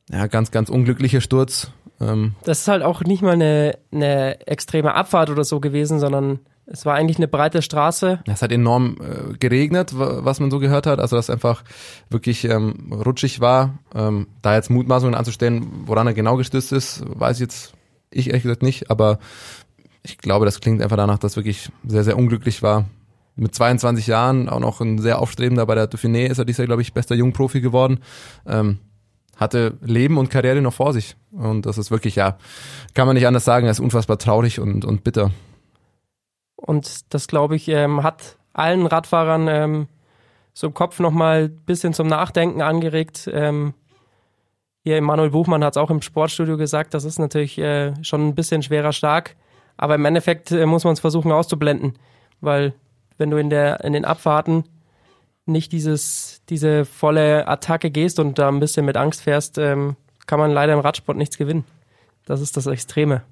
Ja, ganz, ganz unglücklicher Sturz. Ähm, Das ist halt auch nicht mal eine, eine extreme Abfahrt oder so gewesen, sondern es war eigentlich eine breite Straße. Es hat enorm äh, geregnet, wa- was man so gehört hat. Also dass einfach wirklich ähm, rutschig war. Ähm, da jetzt Mutmaßungen anzustellen, woran er genau gestürzt ist, weiß jetzt ich ehrlich gesagt nicht. Aber ich glaube, das klingt einfach danach, dass wirklich sehr, sehr unglücklich war. Mit 22 Jahren, auch noch ein sehr aufstrebender bei der Dauphiné ist er dieses Jahr, glaube ich, bester Jungprofi geworden. Ähm, hatte Leben und Karriere noch vor sich. Und das ist wirklich, ja, kann man nicht anders sagen, er ist unfassbar traurig und, und bitter. Und das, glaube ich, ähm, hat allen Radfahrern ähm, so im Kopf nochmal ein bisschen zum Nachdenken angeregt. Ähm, hier Manuel Buchmann hat es auch im Sportstudio gesagt, das ist natürlich äh, schon ein bisschen schwerer stark. Aber im Endeffekt äh, muss man es versuchen auszublenden, weil wenn du in, der, in den Abfahrten nicht dieses, diese volle Attacke gehst und da ein bisschen mit Angst fährst, ähm, kann man leider im Radsport nichts gewinnen. Das ist das Extreme.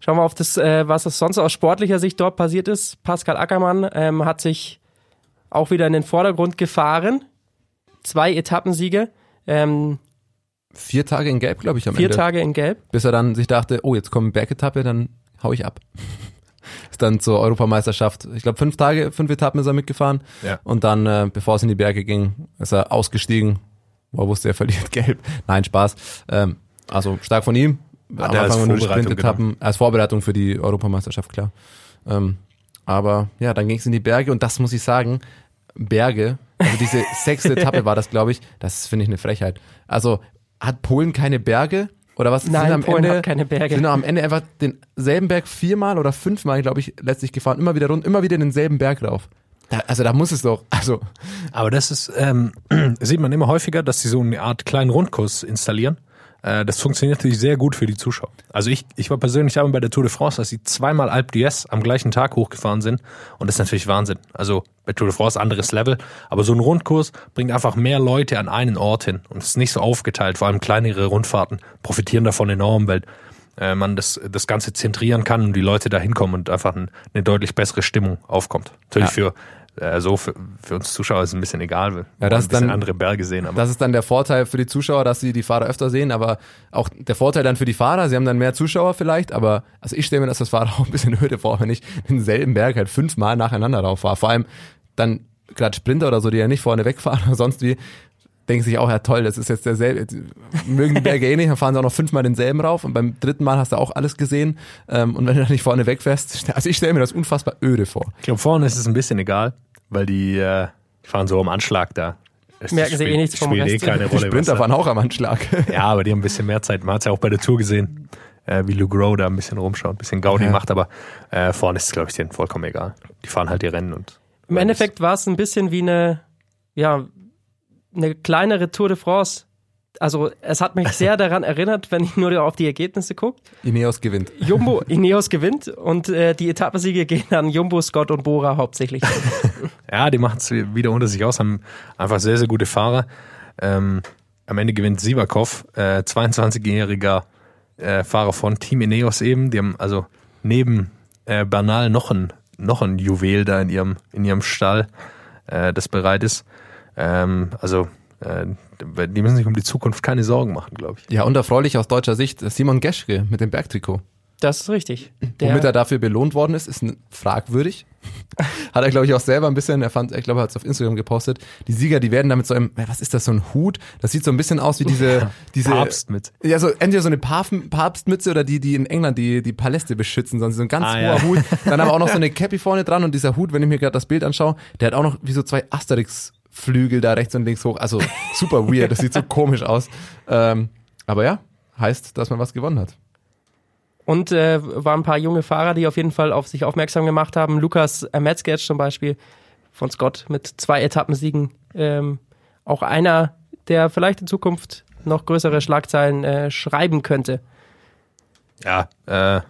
Schauen wir auf das, äh, was sonst aus sportlicher Sicht dort passiert ist. Pascal Ackermann ähm, hat sich auch wieder in den Vordergrund gefahren. Zwei Etappensiege, ähm, Vier Tage in Gelb, glaube ich, am vier Ende. Tage in Gelb. bis er dann sich dachte, oh, jetzt kommt Bergetappe, dann hau ich ab. Ist dann zur Europameisterschaft. Ich glaube, fünf Tage, fünf Etappen ist er mitgefahren. Ja. Und dann, äh, bevor es in die Berge ging, ist er ausgestiegen. Wo er wusste, er verliert [LAUGHS] gelb. Nein, Spaß. Ähm, also stark von ihm. Hat er als Anfang nur Sprintetappen, als Vorbereitung für die Europameisterschaft, klar. Ähm, aber ja, dann ging es in die Berge und das muss ich sagen, Berge, also diese [LAUGHS] sechste Etappe war das, glaube ich, das finde ich eine Frechheit. Also hat Polen keine Berge? Oder was Nein, sind am Polen Ende, hat keine Berge. Sind am Ende einfach denselben Berg viermal oder fünfmal, glaube ich, letztlich gefahren, immer wieder rund, immer wieder denselben Berg rauf. Da, also da muss es doch, also Aber das ist, ähm, [CLEARS THROAT] sieht man immer häufiger, dass sie so eine Art kleinen Rundkurs installieren. Äh, das funktioniert natürlich sehr gut für die Zuschauer. Also ich, ich war persönlich dabei bei der Tour de France, dass sie zweimal Alpe d'Huez am gleichen Tag hochgefahren sind. Und das ist natürlich Wahnsinn. Also bei Tour de France anderes Level. Aber so ein Rundkurs bringt einfach mehr Leute an einen Ort hin. Und es ist nicht so aufgeteilt. Vor allem kleinere Rundfahrten profitieren davon enorm, weil äh, man das, das Ganze zentrieren kann und die Leute da hinkommen und einfach ein, eine deutlich bessere Stimmung aufkommt. Natürlich für äh, so für, für uns Zuschauer ist es ein bisschen egal, weil Ja, das wir ein bisschen dann- andere Berge sehen. Aber Das ist dann der Vorteil für die Zuschauer, dass sie die Fahrer öfter sehen, aber auch der Vorteil dann für die Fahrer, sie haben dann mehr Zuschauer vielleicht, aber also ich stelle mir das als Fahrer [LAUGHS] auch ein bisschen öde vor, wenn ich denselben Berg halt fünfmal nacheinander drauf fahre. Vor allem dann gerade Sprinter oder so, die ja nicht vorne wegfahren oder sonst wie, denken sich auch, ja toll, das ist jetzt derselbe, mögen die Berge eh nicht, dann fahren sie auch noch fünfmal denselben rauf und beim dritten Mal hast du auch alles gesehen ähm, und wenn du dann nicht vorne wegfährst, [LAUGHS] also ich stelle mir das unfassbar öde vor. Ich glaube, vorne ist es ein bisschen egal, weil die, äh, die fahren so am Anschlag da. Es Merken sie eh nichts vom spielt Rest. Eh keine Die Rolle, Sprinter was fahren auch am Anschlag. [LAUGHS] Ja, aber die haben ein bisschen mehr Zeit. Man hat es ja auch bei der Tour gesehen, äh, wie Lou Grow da ein bisschen rumschaut, ein bisschen Gaudi Ja. macht, aber äh, vorne ist es, glaube ich, denen vollkommen egal. Die fahren halt die Rennen und Im Endeffekt war es ein bisschen wie eine, ja, eine kleinere Tour de France. Also es hat mich sehr daran erinnert, wenn ich nur auf die Ergebnisse gucke. Ineos gewinnt. Jumbo, [LAUGHS] Ineos gewinnt und äh, die Etappensiege gehen an Jumbo, Scott und Bora hauptsächlich. [LAUGHS] Ja, die machen es wieder unter sich aus, haben einfach sehr, sehr gute Fahrer. Ähm, am Ende gewinnt Sivakov, äh, 22-jähriger äh, Fahrer von Team Ineos eben. Die haben also neben äh, Bernal noch ein, noch ein Juwel da in ihrem, in ihrem Stall, äh, das bereit ist. Ähm, also äh, die müssen sich um die Zukunft keine Sorgen machen, glaube ich. Ja, und erfreulich aus deutscher Sicht, Simon Geschke mit dem Bergtrikot. Das ist richtig. Womit Der, er dafür belohnt worden ist, ist fragwürdig. [LAUGHS] Hat er, glaube ich, auch selber ein bisschen, er fand, ich glaube, er hat es auf Instagram gepostet. Die Sieger, die werden damit so einem, was ist das, so ein Hut? Das sieht so ein bisschen aus wie diese, diese. Papst mit. Ja, so entweder so eine Papst, Papstmütze oder die, die in England die, die Paläste beschützen, sondern so ein ganz Ah, hoher ja. Hut. [LAUGHS] Dann aber auch noch so eine Cappy vorne dran und dieser Hut, wenn ich mir gerade das Bild anschaue, der hat auch noch wie so zwei Asterix-Flügel da rechts und links hoch. Also super weird, das sieht so komisch aus. Ähm, aber ja, heißt, dass man was gewonnen hat. und äh, waren ein paar junge Fahrer, die auf jeden Fall auf sich aufmerksam gemacht haben. Lukas Metzger zum Beispiel von Scott mit zwei Etappensiegen. Ähm, auch einer, der vielleicht in Zukunft noch größere Schlagzeilen äh, schreiben könnte. Ja, äh,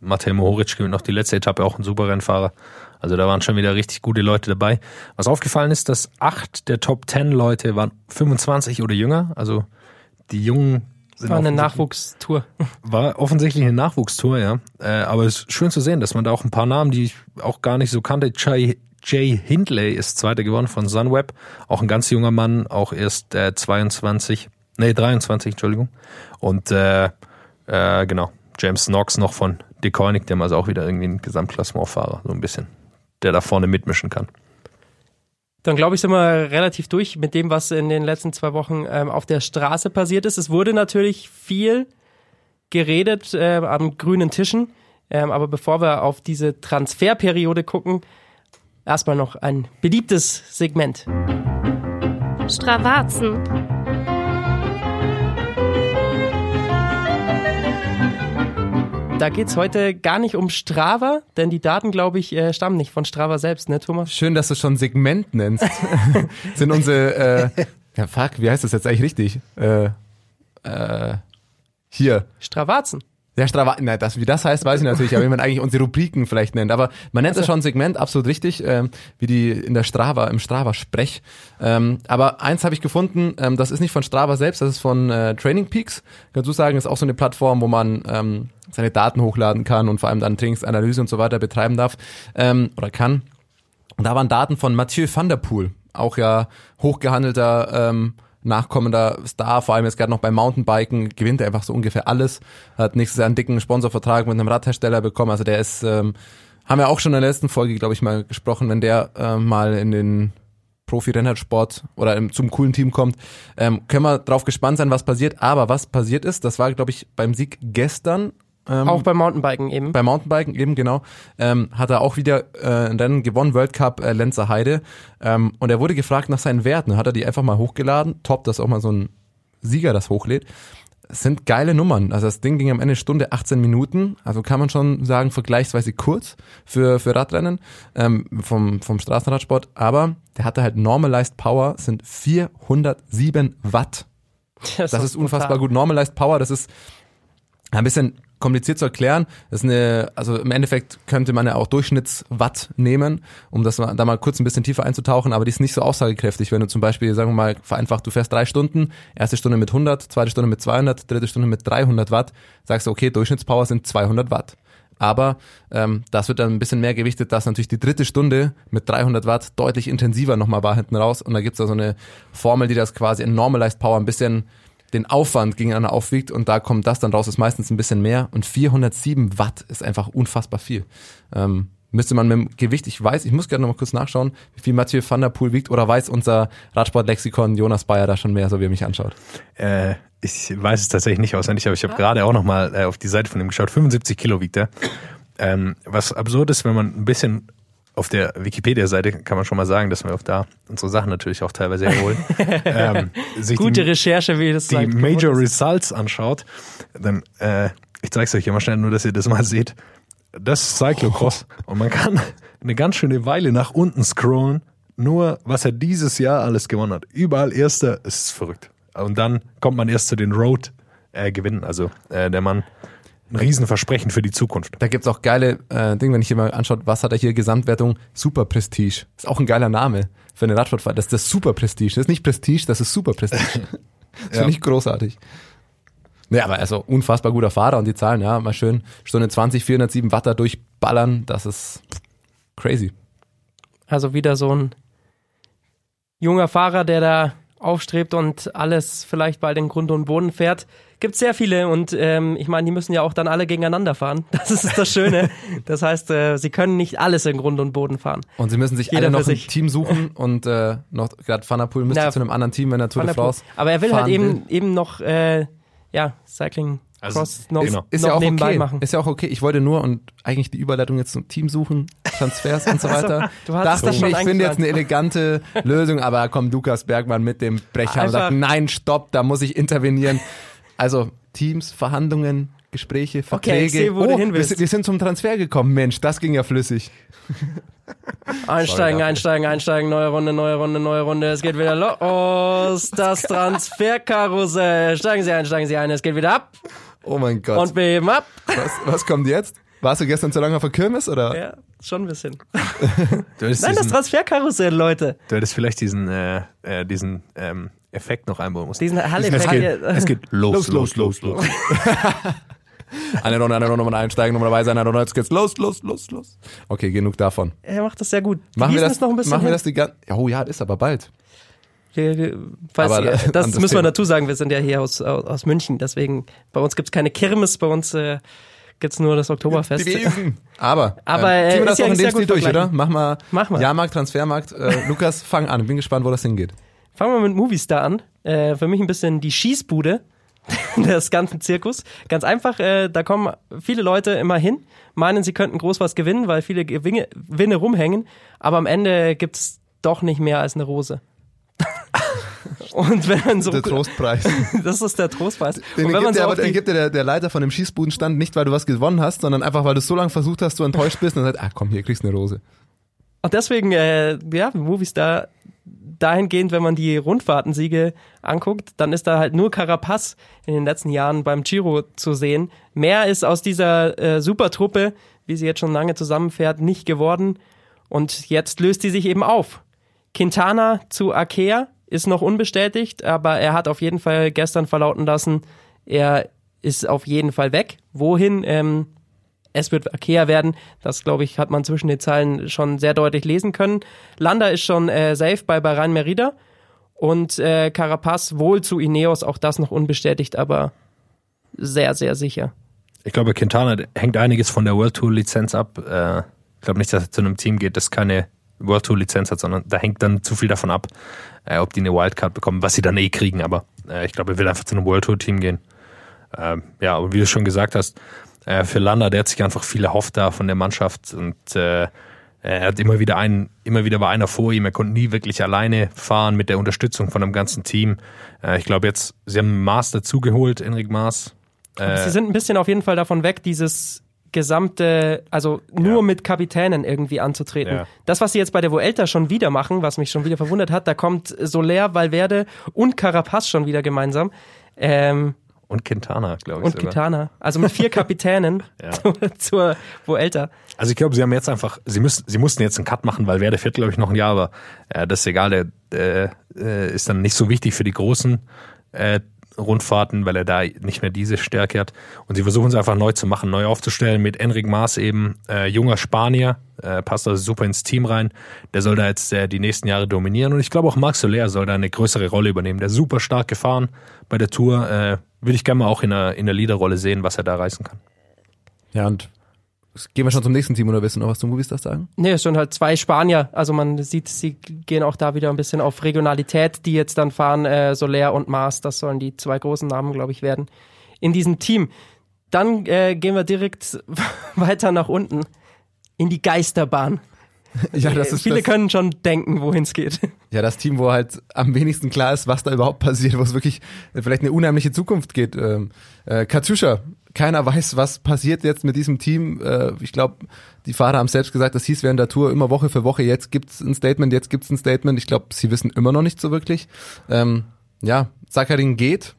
Matej Mohoric gewinnt noch die letzte Etappe, auch ein super Rennfahrer. Also da waren schon wieder richtig gute Leute dabei. Was aufgefallen ist, dass acht der Top 10 Leute waren 25 oder jünger. Also die Jungen sind War eine Nachwuchstour. [LAUGHS] war offensichtlich eine Nachwuchstour, ja. Äh, aber es ist schön zu sehen, dass man da auch ein paar Namen, die ich auch gar nicht so kannte. Jay, Jay Hindley ist Zweiter geworden von Sunweb. Auch ein ganz junger Mann, auch erst äh, 22, nee, 23, Entschuldigung. Und äh, äh, genau, James Knox noch von DeCornick, der also auch wieder irgendwie ein Gesamtklassementfahrer, so ein bisschen, der da vorne mitmischen kann. Dann glaube ich, sind wir relativ durch mit dem, was in den letzten zwei Wochen ähm, auf der Straße passiert ist. Es wurde natürlich viel geredet äh, an grünen Tischen. Ähm, aber bevor wir auf diese Transferperiode gucken, erstmal noch ein beliebtes Segment. Stravazen. Da geht's heute gar nicht um Strava, denn die Daten, glaube ich, äh, stammen nicht von Strava selbst, ne, Thomas? Schön, dass du schon Segment nennst. [LAUGHS] Sind unsere, äh, ja fuck, wie heißt das jetzt eigentlich richtig? Äh, äh, hier. Stravazen. Ja, Strava, nein, das, wie das heißt, weiß ich natürlich, aber wie man eigentlich unsere Rubriken vielleicht nennt. Aber man nennt das schon Segment, absolut richtig, ähm, wie die in der Strava, im Strava-Sprech. Ähm, aber eins habe ich gefunden, ähm, das ist nicht von Strava selbst, das ist von äh, Training Peaks. Kannst du sagen, ist auch so eine Plattform, wo man ähm, seine Daten hochladen kann und vor allem dann Trainingsanalyse und so weiter betreiben darf ähm, oder kann. Und da waren Daten von Mathieu van der Poel, auch ja hochgehandelter ähm, nachkommender Star, vor allem jetzt gerade noch beim Mountainbiken, gewinnt er einfach so ungefähr alles, hat nächstes Jahr einen dicken Sponsorvertrag mit einem Radhersteller bekommen, also der ist, ähm, haben wir auch schon in der letzten Folge, glaube ich, mal gesprochen, wenn der äh, mal in den Profi-Rennradsport oder im, zum coolen Team kommt, ähm, können wir drauf gespannt sein, was passiert, aber was passiert ist, das war, glaube ich, beim Sieg gestern, ähm, Auch beim Mountainbiken eben. beim Mountainbiken eben genau, ähm, hat er auch wieder äh, ein Rennen gewonnen, World Cup äh, Lenzer Heide. Ähm, und er wurde gefragt nach seinen Werten. Hat er die einfach mal hochgeladen. Top, dass auch mal so ein Sieger das hochlädt. Es sind geile Nummern. Also das Ding ging am Ende Stunde 18 Minuten. Also kann man schon sagen, vergleichsweise kurz für, für Radrennen ähm, vom, vom Straßenradsport. Aber der hatte halt Normalized Power, sind 407 Watt. Das ist unfassbar gut. Normalized Power, das ist ein bisschen kompliziert zu erklären. Das ist eine, also im Endeffekt könnte man ja auch Durchschnittswatt nehmen, um das da mal kurz ein bisschen tiefer einzutauchen, aber die ist nicht so aussagekräftig, wenn du zum Beispiel, sagen wir mal, vereinfacht, du fährst drei Stunden, erste Stunde mit 100, zweite Stunde mit 200, dritte Stunde mit 300 Watt, sagst du, okay, Durchschnittspower sind 200 Watt. Aber ähm, das wird dann ein bisschen mehr gewichtet, dass natürlich die dritte Stunde mit 300 Watt deutlich intensiver nochmal war hinten raus. Und da gibt's da so eine Formel, die das quasi in Normalized Power ein bisschen den Aufwand gegeneinander aufwiegt und da kommt das dann raus, ist meistens ein bisschen mehr und 407 Watt ist einfach unfassbar viel. Ähm, Müsste man mit dem Gewicht, ich weiß, ich muss gerne noch mal kurz nachschauen, wie viel Mathieu van der Poel wiegt oder weiß unser Radsportlexikon Jonas Bayer da schon mehr, so wie er mich anschaut. Äh, ich weiß es tatsächlich nicht auswendig, aber ich habe gerade auch noch mal äh, auf die Seite von ihm geschaut. 75 Kilo wiegt er. Ähm, was absurd ist, wenn man ein bisschen auf der Wikipedia-Seite kann man schon mal sagen, dass wir auf da unsere Sachen natürlich auch teilweise herholen. [LAUGHS] ähm, Gute die, Recherche, wie das Die sagt, Major Results anschaut, dann, äh, ich zeige es euch immer schnell, nur dass ihr das mal seht. Das ist Cyclocross [LAUGHS] und man kann eine ganz schöne Weile nach unten scrollen, nur was er dieses Jahr alles gewonnen hat. Überall Erster, ist verrückt. Und dann kommt man erst zu den Road äh. Also äh, der Mann ein Riesenversprechen für die Zukunft. Da gibt's auch geile äh, Dinge, wenn ich hier mal anschaut, was hat er hier Gesamtwertung? Super Prestige. Ist auch ein geiler Name für eine Radsportfahrt. Das ist das Super Prestige. Das ist nicht Prestige, das ist Super Prestige. [LAUGHS] das ja. finde ich großartig. Nee, aber also unfassbar guter Fahrer und die Zahlen, ja, mal schön Stunde 20, 407 Watt da durchballern, das ist crazy. Also wieder so ein junger Fahrer, der da aufstrebt und alles vielleicht bald in Grund und Boden fährt. Gibt sehr viele und ähm, ich meine, die müssen ja auch dann alle gegeneinander fahren. [LAUGHS] Das ist das Schöne. Das heißt, äh, sie können nicht alles in Grund und Boden fahren. Und sie müssen sich Jeder alle noch ein Team suchen [LAUGHS] und äh, noch gerade Van der Poel müsste Na, zu einem anderen Team, wenn er Tour de France Aber er will halt eben will. eben noch äh, ja Cycling also Cross noch, ist, ist noch ja auch nebenbei okay. machen. Ist ja auch okay. Ich wollte nur und eigentlich die Überleitung jetzt zum Team suchen, Transfers und so [LAUGHS] weiter. Also, du hast Dachte das schon ich finde jetzt eine elegante Lösung, aber kommt Lukas Bergmann mit dem Brecher und sagt, nein, stopp, da muss ich intervenieren. Also Teams, Verhandlungen, Gespräche, Verträge. Okay, ich sehe, wo oh, du hin willst. Wir, wir sind zum Transfer gekommen, Mensch, das ging ja flüssig. [LAUGHS] Einsteigen, einsteigen, einsteigen, neue Runde, neue Runde, neue Runde. Es geht wieder los. Das Transferkarussell. Steigen Sie ein, steigen Sie ein. Es geht wieder ab. Oh mein Gott. Und wir heben ab. Was, was kommt jetzt? Warst du gestern zu lange auf der Kirmes, oder? Ja, schon ein bisschen. [LAUGHS] Nein, diesen, das Transferkarussell, Leute. Du hättest vielleicht diesen, äh, äh, diesen ähm, Effekt noch einbauen müssen. Diesen Hall-Effekt. Es, geht, es geht los, los, los, los. los. [LAUGHS] eine Runde, eine Runde, einsteigen, Nummer dabei sein, eine Runde, jetzt geht's los, los, los, los. Okay, genug davon. Er macht das sehr gut. machen wir das noch ein bisschen Machen wir das die ganze, oh ja, das ist aber bald. Falls aber, ihr, [LAUGHS] das, das müssen wir dazu sagen, wir sind ja hier aus, aus, aus München, deswegen bei uns gibt's keine Kirmes, bei uns äh, gibt's nur das Oktoberfest. Aber, [LAUGHS] aber äh, ziehen wir das doch in dem Stil durch, oder? Mach mal, Mach mal. Jahrmarkt, Transfermarkt. Äh, Lukas, fang an, bin gespannt, wo das hingeht. Fangen wir mit Movistar an. Äh, für mich ein bisschen die Schießbude [LAUGHS] des ganzen Zirkus. Ganz einfach, äh, da kommen viele Leute immer hin, meinen, sie könnten groß was gewinnen, weil viele Gewinne, Gewinne rumhängen, aber am Ende gibt's doch nicht mehr als eine Rose. [LAUGHS] Und wenn man so. Der Trostpreis. [LAUGHS] Das ist der Trostpreis. Den, und wenn man so aber, den gibt dir der, der Leiter von dem Schießbudenstand nicht, weil du was gewonnen hast, sondern einfach, weil du so lange versucht hast, du enttäuscht bist und dann sagt, ah komm, hier kriegst du eine Rose. Und deswegen, äh, ja, Movies da dahingehend, wenn man die Rundfahrtensiege anguckt, dann ist da halt nur Carapaz in den letzten Jahren beim Giro zu sehen. Mehr ist aus dieser äh, Supertruppe, wie sie jetzt schon lange zusammenfährt, nicht geworden. Und jetzt löst sie sich eben auf. Quintana zu Akea ist noch unbestätigt, aber er hat auf jeden Fall gestern verlauten lassen, er ist auf jeden Fall weg. Wohin? Ähm, es wird Akea werden. Das, glaube ich, hat man zwischen den Zeilen schon sehr deutlich lesen können. Landa ist schon äh, safe bei Bahrain Merida und äh, Carapaz wohl zu Ineos, auch das noch unbestätigt, aber sehr, sehr sicher. Ich glaube, Quintana hängt einiges von der World Tour Lizenz ab. Äh, ich glaube nicht, dass er zu einem Team geht, das keine World Tour Lizenz hat, sondern da hängt dann zu viel davon ab, äh, ob die eine Wildcard bekommen, was sie dann eh kriegen. Aber äh, ich glaube, er will einfach zu einem World Tour Team gehen. Ähm, ja, aber wie du schon gesagt hast, äh, für Landa, der hat sich einfach viel erhofft da von der Mannschaft und äh, er hat immer wieder einen, immer wieder war einer vor ihm. Er konnte nie wirklich alleine fahren mit der Unterstützung von dem ganzen Team. Äh, ich glaube jetzt, sie haben Maas dazugeholt, Enric Maas. Äh, sie sind ein bisschen auf jeden Fall davon weg, dieses gesamte, also nur ja. mit Kapitänen irgendwie anzutreten. Ja. Das, was sie jetzt bei der Vuelta schon wieder machen, was mich schon wieder verwundert hat, da kommt Soler, Valverde und Carapaz schon wieder gemeinsam. Ähm, und Quintana, glaube ich. Und sogar. Quintana. Also mit vier [LAUGHS] Kapitänen [LAUGHS] zur, zur Vuelta. Also ich glaube, sie haben jetzt einfach, sie müssen, sie mussten jetzt einen Cut machen, weil Werde fährt, glaube ich, noch ein Jahr, aber äh, das ist egal, der äh, ist dann nicht so wichtig für die großen äh, Rundfahrten, weil er da nicht mehr diese Stärke hat. Und sie versuchen es einfach neu zu machen, neu aufzustellen mit Enric Maas eben, äh, junger Spanier, äh, passt also super ins Team rein. Der soll da jetzt äh, die nächsten Jahre dominieren. Und ich glaube auch Marc Soler soll da eine größere Rolle übernehmen. Der ist super stark gefahren bei der Tour. Würde ich gerne mal auch in der, in der Leaderrolle sehen, was er da reißen kann. Ja, und Gehen wir schon zum nächsten Team oder willst du noch was zum Movistar sagen? Nee, es sind halt zwei Spanier. Also man sieht, sie gehen auch da wieder ein bisschen auf Regionalität, die jetzt dann fahren, äh, Soler und Mars. Das sollen die zwei großen Namen, glaube ich, werden in diesem Team. Dann äh, gehen wir direkt [LAUGHS] weiter nach unten in die Geisterbahn. [LAUGHS] Ja, das ist Viele das, können schon denken, wohin es geht. [LAUGHS] Ja, das Team, wo halt am wenigsten klar ist, was da überhaupt passiert, wo es wirklich vielleicht eine unheimliche Zukunft geht. Ähm, äh, Katjuscha, keiner weiß, was passiert jetzt mit diesem Team. Äh, ich glaube, die Fahrer haben selbst gesagt, das hieß während der Tour immer Woche für Woche, jetzt gibt's ein Statement, jetzt gibt's ein Statement. Ich glaube, sie wissen immer noch nicht so wirklich. Ähm, ja, Zakarin geht.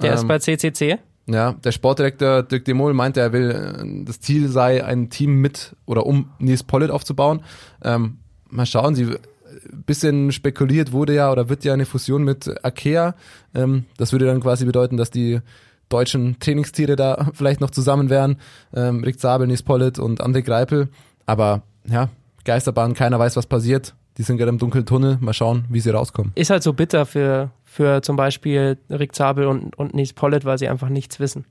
Der ähm, ist bei CCC. Ja, der Sportdirektor Dirk Demol meinte, er will, äh, das Ziel sei, ein Team mit oder um Nils Pollitt aufzubauen. Ähm, mal schauen, sie bisschen spekuliert wurde ja oder wird ja eine Fusion mit Akea. Ähm, das würde dann quasi bedeuten, dass die deutschen Trainingstiere da [LAUGHS] vielleicht noch zusammen wären. Ähm, Rick Zabel, Nils Pollitt und André Greipel. Aber ja, Geisterbahn, keiner weiß, was passiert. Die sind gerade im dunklen Tunnel. Mal schauen, wie sie rauskommen. Ist halt so bitter für, für zum Beispiel Rick Zabel und, und Nils Pollitt, weil sie einfach nichts wissen.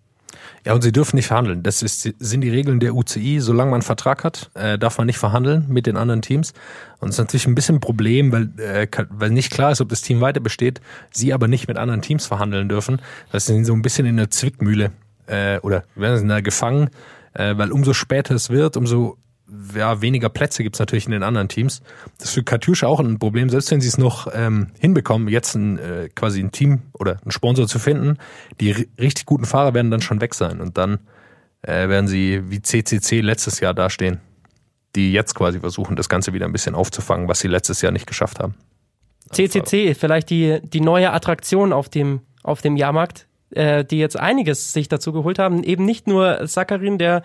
Ja, und sie dürfen nicht verhandeln. Das ist, sind die Regeln der UCI. Solange man einen Vertrag hat, äh, darf man nicht verhandeln mit den anderen Teams. Und das ist natürlich ein bisschen ein Problem, weil, äh, weil nicht klar ist, ob das Team weiter besteht, sie aber nicht mit anderen Teams verhandeln dürfen. Das sind so ein bisschen in der Zwickmühle äh, oder werden sie da gefangen, äh, weil umso später es wird, umso ja, weniger Plätze gibt's natürlich in den anderen Teams. Das ist für Katjuscha auch ein Problem, selbst wenn sie es noch ähm, hinbekommen, jetzt ein, äh, quasi ein Team oder einen Sponsor zu finden, die richtig guten Fahrer werden dann schon weg sein und dann äh, werden sie wie CCC letztes Jahr dastehen, die jetzt quasi versuchen, das Ganze wieder ein bisschen aufzufangen, was sie letztes Jahr nicht geschafft haben. CCC, vielleicht die, die neue Attraktion auf dem, auf dem Jahrmarkt, äh, die jetzt einiges sich dazu geholt haben. Eben nicht nur Sakarin, der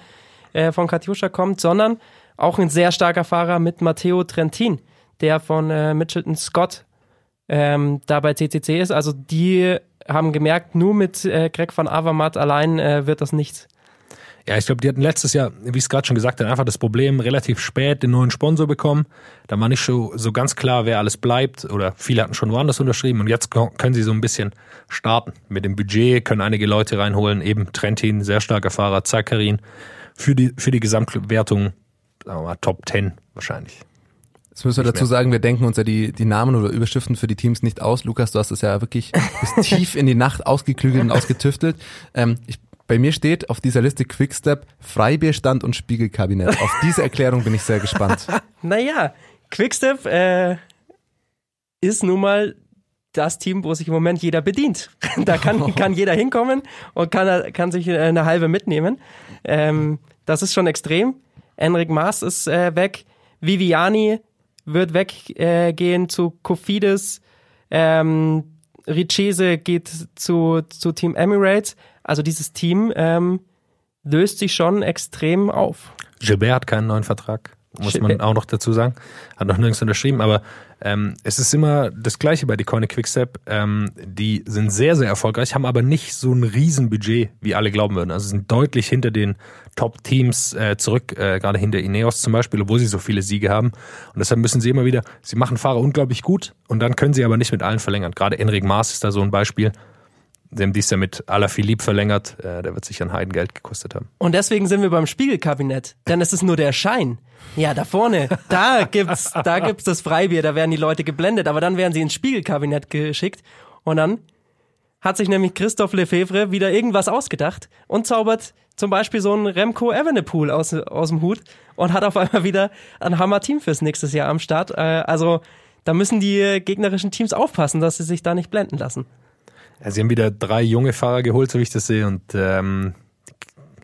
äh, von Katjuscha kommt, sondern auch ein sehr starker Fahrer mit Matteo Trentin, der von äh, Mitchelton Scott ähm, da bei CCC ist. Also die haben gemerkt, nur mit äh, Greg van Avermaet allein äh, wird das nichts. Ja, ich glaube, die hatten letztes Jahr, wie ich es gerade schon gesagt habe, einfach das Problem, relativ spät den neuen Sponsor bekommen. Da war nicht so, so ganz klar, wer alles bleibt. Oder viele hatten schon woanders unterschrieben. Und jetzt können sie so ein bisschen starten. Mit dem Budget können einige Leute reinholen. Eben Trentin, sehr starker Fahrer, Zakarin für die, für die Gesamtwertung, sagen wir mal, Top 10 wahrscheinlich. Jetzt müssen wir dazu sagen, wir denken uns ja die, die Namen oder Überschriften für die Teams nicht aus. Lukas, du hast es ja wirklich [LAUGHS] bis tief in die Nacht ausgeklügelt und ausgetüftelt. Ähm, ich, bei mir steht auf dieser Liste Quickstep, Freibierstand und Spiegelkabinett. Auf diese Erklärung bin ich sehr gespannt. [LAUGHS] naja, Quickstep äh, ist nun mal das Team, wo sich im Moment jeder bedient. [LAUGHS] da kann, kann jeder hinkommen und kann, kann sich eine halbe mitnehmen. Ähm, das ist schon extrem. Enric Maas ist äh, weg. Viviani wird weggehen äh, zu Kofidis. Ähm, Richese geht zu, zu Team Emirates. Also dieses Team ähm, löst sich schon extrem auf. Gilbert hat keinen neuen Vertrag muss man auch noch dazu sagen. Hat noch nirgends unterschrieben, aber ähm, es ist immer das Gleiche bei Decoine Quickstep. Ähm, die sind sehr, sehr erfolgreich, haben aber nicht so ein Riesenbudget, wie alle glauben würden. Also sind deutlich hinter den Top-Teams äh, zurück, äh, gerade hinter Ineos zum Beispiel, obwohl sie so viele Siege haben. Und deshalb müssen sie immer wieder, sie machen Fahrer unglaublich gut und dann können sie aber nicht mit allen verlängern. Gerade Enric Maas ist da so ein Beispiel. Sie haben dies ja mit Alaphilippe verlängert, äh, der wird sich ein Heidengeld gekostet haben. Und deswegen sind wir beim Spiegelkabinett, denn es ist nur der Schein. Ja, da vorne, da gibt's, da gibt's das Freibier, da werden die Leute geblendet, aber dann werden sie ins Spiegelkabinett geschickt und dann hat sich nämlich Christoph Lefebvre wieder irgendwas ausgedacht und zaubert zum Beispiel so einen Remco Evenepoel aus, aus dem Hut und hat auf einmal wieder ein Hammer-Team fürs nächstes Jahr am Start. Äh, also da müssen die gegnerischen Teams aufpassen, dass sie sich da nicht blenden lassen. Ja, sie haben wieder drei junge Fahrer geholt, so wie ich das sehe, und ähm,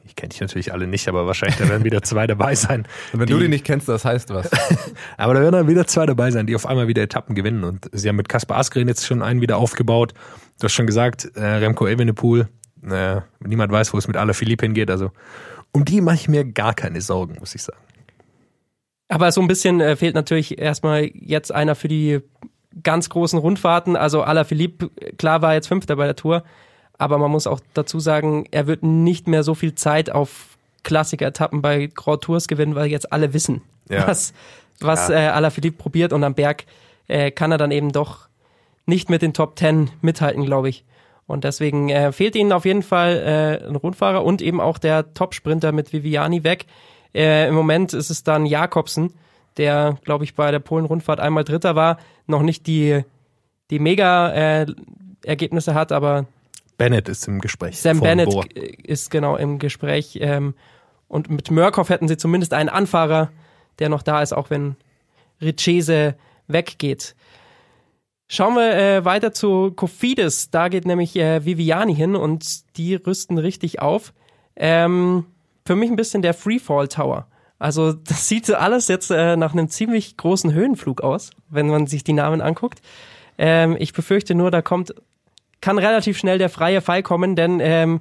ich kenne dich natürlich alle nicht, aber wahrscheinlich da werden wieder zwei dabei sein. Und wenn die, du die nicht kennst, das heißt was. [LAUGHS] aber da werden dann wieder zwei dabei sein, die auf einmal wieder Etappen gewinnen. Und sie haben mit Kaspar Askren jetzt schon einen wieder aufgebaut. Du hast schon gesagt, äh, Remco Evenepoel, äh, niemand weiß, wo es mit Philipp hingeht. Also um die mache ich mir gar keine Sorgen, muss ich sagen. Aber so ein bisschen äh, fehlt natürlich erstmal jetzt einer für die ganz großen Rundfahrten. Also Philipp, klar war jetzt Fünfter bei der Tour, aber man muss auch dazu sagen, er wird nicht mehr so viel Zeit auf Klassiker-Etappen bei Grand Tours gewinnen, weil jetzt alle wissen, ja. was, was ja. äh, Philipp probiert und am Berg äh, kann er dann eben doch nicht mit den Top Ten mithalten, glaube ich. Und deswegen äh, fehlt ihnen auf jeden Fall äh, ein Rundfahrer und eben auch der Top-Sprinter mit Viviani weg. Äh, Im Moment ist es dann Jakobsen, der, glaube ich, bei der Polen-Rundfahrt einmal Dritter war, noch nicht die, die Mega-Ergebnisse äh, hat, aber Bennett ist im Gespräch. Sam Bennett Bohr. ist genau im Gespräch. Ähm, und mit Murkoff hätten sie zumindest einen Anfahrer, der noch da ist, auch wenn Richese weggeht. Schauen wir äh, weiter zu Kofidis. Da geht nämlich äh, Viviani hin und die rüsten richtig auf. Ähm, für mich ein bisschen der Freefall Tower. Also das sieht alles jetzt äh, nach einem ziemlich großen Höhenflug aus, wenn man sich die Namen anguckt. Ähm, ich befürchte nur, da kommt, kann relativ schnell der freie Fall kommen, denn ähm,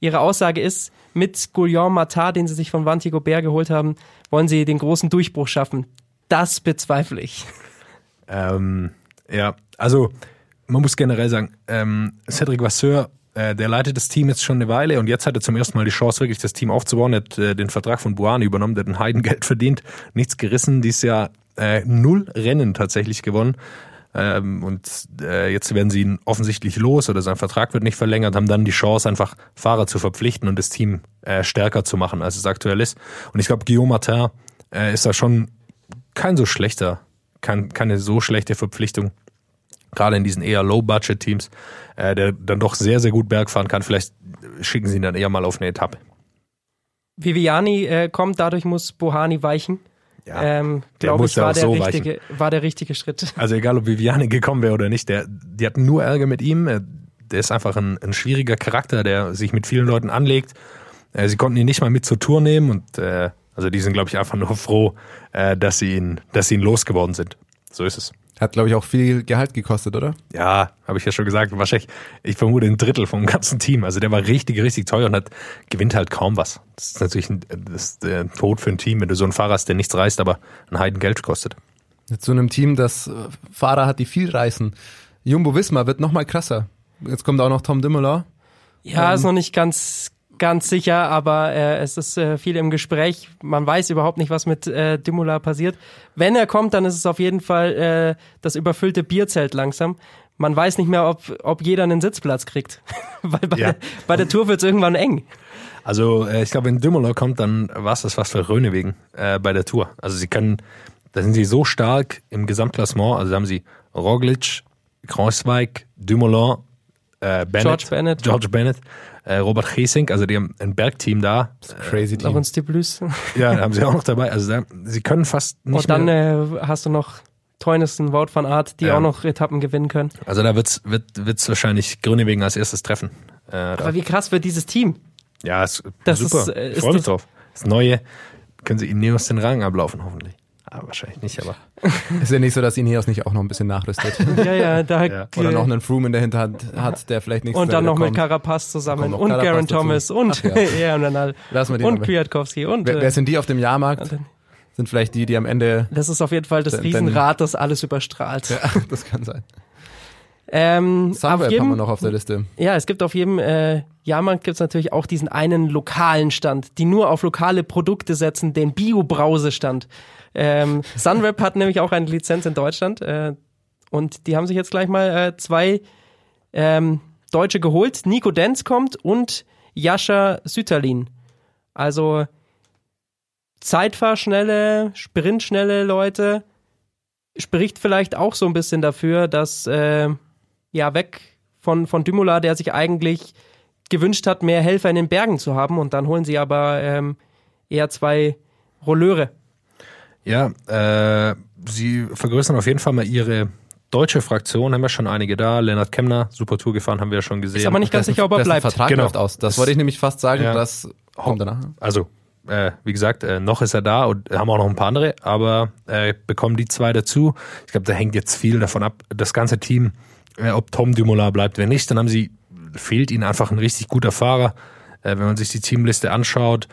ihre Aussage ist, mit Gouillon Matar, den sie sich von Vantigo Bär geholt haben, wollen sie den großen Durchbruch schaffen. Das bezweifle ich. Ähm, ja, also man muss generell sagen, ähm, Cedric Vasseur, äh, der leitet das Team jetzt schon eine Weile und jetzt hat er zum ersten Mal die Chance, wirklich das Team aufzubauen. Er hat äh, den Vertrag von Buani übernommen, der hat ein Heidengeld [LAUGHS] verdient, nichts gerissen, dieses Jahr äh, null Rennen tatsächlich gewonnen. Ähm, und äh, jetzt werden sie ihn offensichtlich los oder sein Vertrag wird nicht verlängert, haben dann die Chance, einfach Fahrer zu verpflichten und das Team äh, stärker zu machen, als es aktuell ist. Und ich glaube, Guillaume Martin äh, ist da schon kein so schlechter, kein, keine so schlechte Verpflichtung gerade in diesen eher Low-Budget-Teams, äh, der dann doch sehr, sehr gut Berg fahren kann. Vielleicht schicken sie ihn dann eher mal auf eine Etappe. Viviani äh, kommt, dadurch muss Bohani weichen. Ja, ähm, der muss ich, war, der so richtige, weichen. war der richtige Schritt. [LAUGHS] Also egal, ob Viviani gekommen wäre oder nicht, der, die hatten nur Ärger mit ihm. Äh, der ist einfach ein, ein schwieriger Charakter, der sich mit vielen Leuten anlegt. Äh, sie konnten ihn nicht mal mit zur Tour nehmen und äh, also die sind, glaube ich, einfach nur froh, äh, dass sie ihn, dass sie ihn losgeworden sind. So ist es. Hat, glaube ich, auch viel Gehalt gekostet, oder? Ja, habe ich ja schon gesagt. Wahrscheinlich, ich vermute ein Drittel vom ganzen Team. Also der war richtig, richtig teuer und hat, gewinnt halt kaum was. Das ist natürlich ein, das ist der Tod für ein Team, wenn du so einen Fahrer hast, der nichts reißt, aber ein Heiden Geld kostet. Zu einem Team, das äh, Fahrer hat, die viel reißen. Jumbo Wismar wird noch mal krasser. Jetzt kommt auch noch Tom Dimmeler. Ja, ähm, ist noch nicht ganz ganz sicher, aber äh, es ist äh, viel im Gespräch. Man weiß überhaupt nicht, was mit äh, Dimula passiert. Wenn er kommt, dann ist es auf jeden Fall äh, das überfüllte Bierzelt langsam. Man weiß nicht mehr, ob, ob jeder einen Sitzplatz kriegt. [LAUGHS] Weil bei, ja. der, bei der Tour wird es irgendwann eng. Also äh, ich glaube, wenn Dümmerler kommt, dann war es das was für Rönewegen äh, bei der Tour. Also sie können, da sind sie so stark im Gesamtklassement. Also da haben sie Roglic, Kreuzweig, Dumoulin, äh, Bennett, George Bennett, George Bennett äh, Robert Giesink, also die haben ein Bergteam da. Crazy Team. Laurens de Blus. [LAUGHS] Ja, haben sie auch noch dabei. Also da, sie können fast nicht Und dann äh, hast du noch Teunissen, Wout van Art, die ja. auch noch Etappen gewinnen können. Also da wird's, wird wird's wahrscheinlich Grünewegen als erstes treffen. Äh, Aber wie krass wird dieses Team? Ja, ist das super. Ist, äh, ich freue mich drauf. Das Neue können sie Ineos den Rang ablaufen, hoffentlich. Ah, wahrscheinlich nicht, aber. ist ja nicht so, dass Ineos nicht auch noch ein bisschen nachrüstet. [LAUGHS] ja, ja, da. Ja. Oder noch einen Froome in der Hinterhand hat, der vielleicht nichts Und dann noch kommt. mit Carapaz zusammen und Garen Thomas und, ja. [LAUGHS] ja, und dann halt. Lassen wir die und Kwiatkowski und. Wer, wer, sind die auf dem Jahrmarkt? Sind vielleicht die, die am Ende. Das ist auf jeden Fall das Riesenrad, das alles überstrahlt. Ja, [LAUGHS] das kann sein. Ähm, Sunweb jedem, haben wir noch auf der Liste. Ja, es gibt auf jedem äh, Jahrmarkt gibt es natürlich auch diesen einen lokalen Stand, die nur auf lokale Produkte setzen, den Bio-Brause-Stand. Ähm, Sunweb hat nämlich auch eine Lizenz in Deutschland äh, und die haben sich jetzt gleich mal äh, zwei ähm, Deutsche geholt. Nico Denz kommt und Jascha Süterlin. Also Zeitfahrschnelle, Sprintschnelle Leute spricht vielleicht auch so ein bisschen dafür, dass äh, ja weg von, von Dümula, der sich eigentlich gewünscht hat, mehr Helfer in den Bergen zu haben und dann holen sie aber ähm, eher zwei Rolleure. Ja, äh, sie vergrößern auf jeden Fall mal ihre deutsche Fraktion, haben wir schon einige da. Lennart Kemner, super Tour gefahren, haben wir ja schon gesehen. Ist aber nicht ganz sicher, ob er bleibt. Vertrag genau. läuft aus. Das wollte ich nämlich fast sagen, ja. das kommt danach. Also, äh, wie gesagt, äh, noch ist er da und haben auch noch ein paar andere, aber äh, bekommen die zwei dazu. Ich glaube, da hängt jetzt viel davon ab, das ganze Team äh, ob Tom Dumoulin bleibt. Wenn nicht, dann haben sie, fehlt ihnen einfach ein richtig guter Fahrer. Äh, wenn man sich die Teamliste anschaut,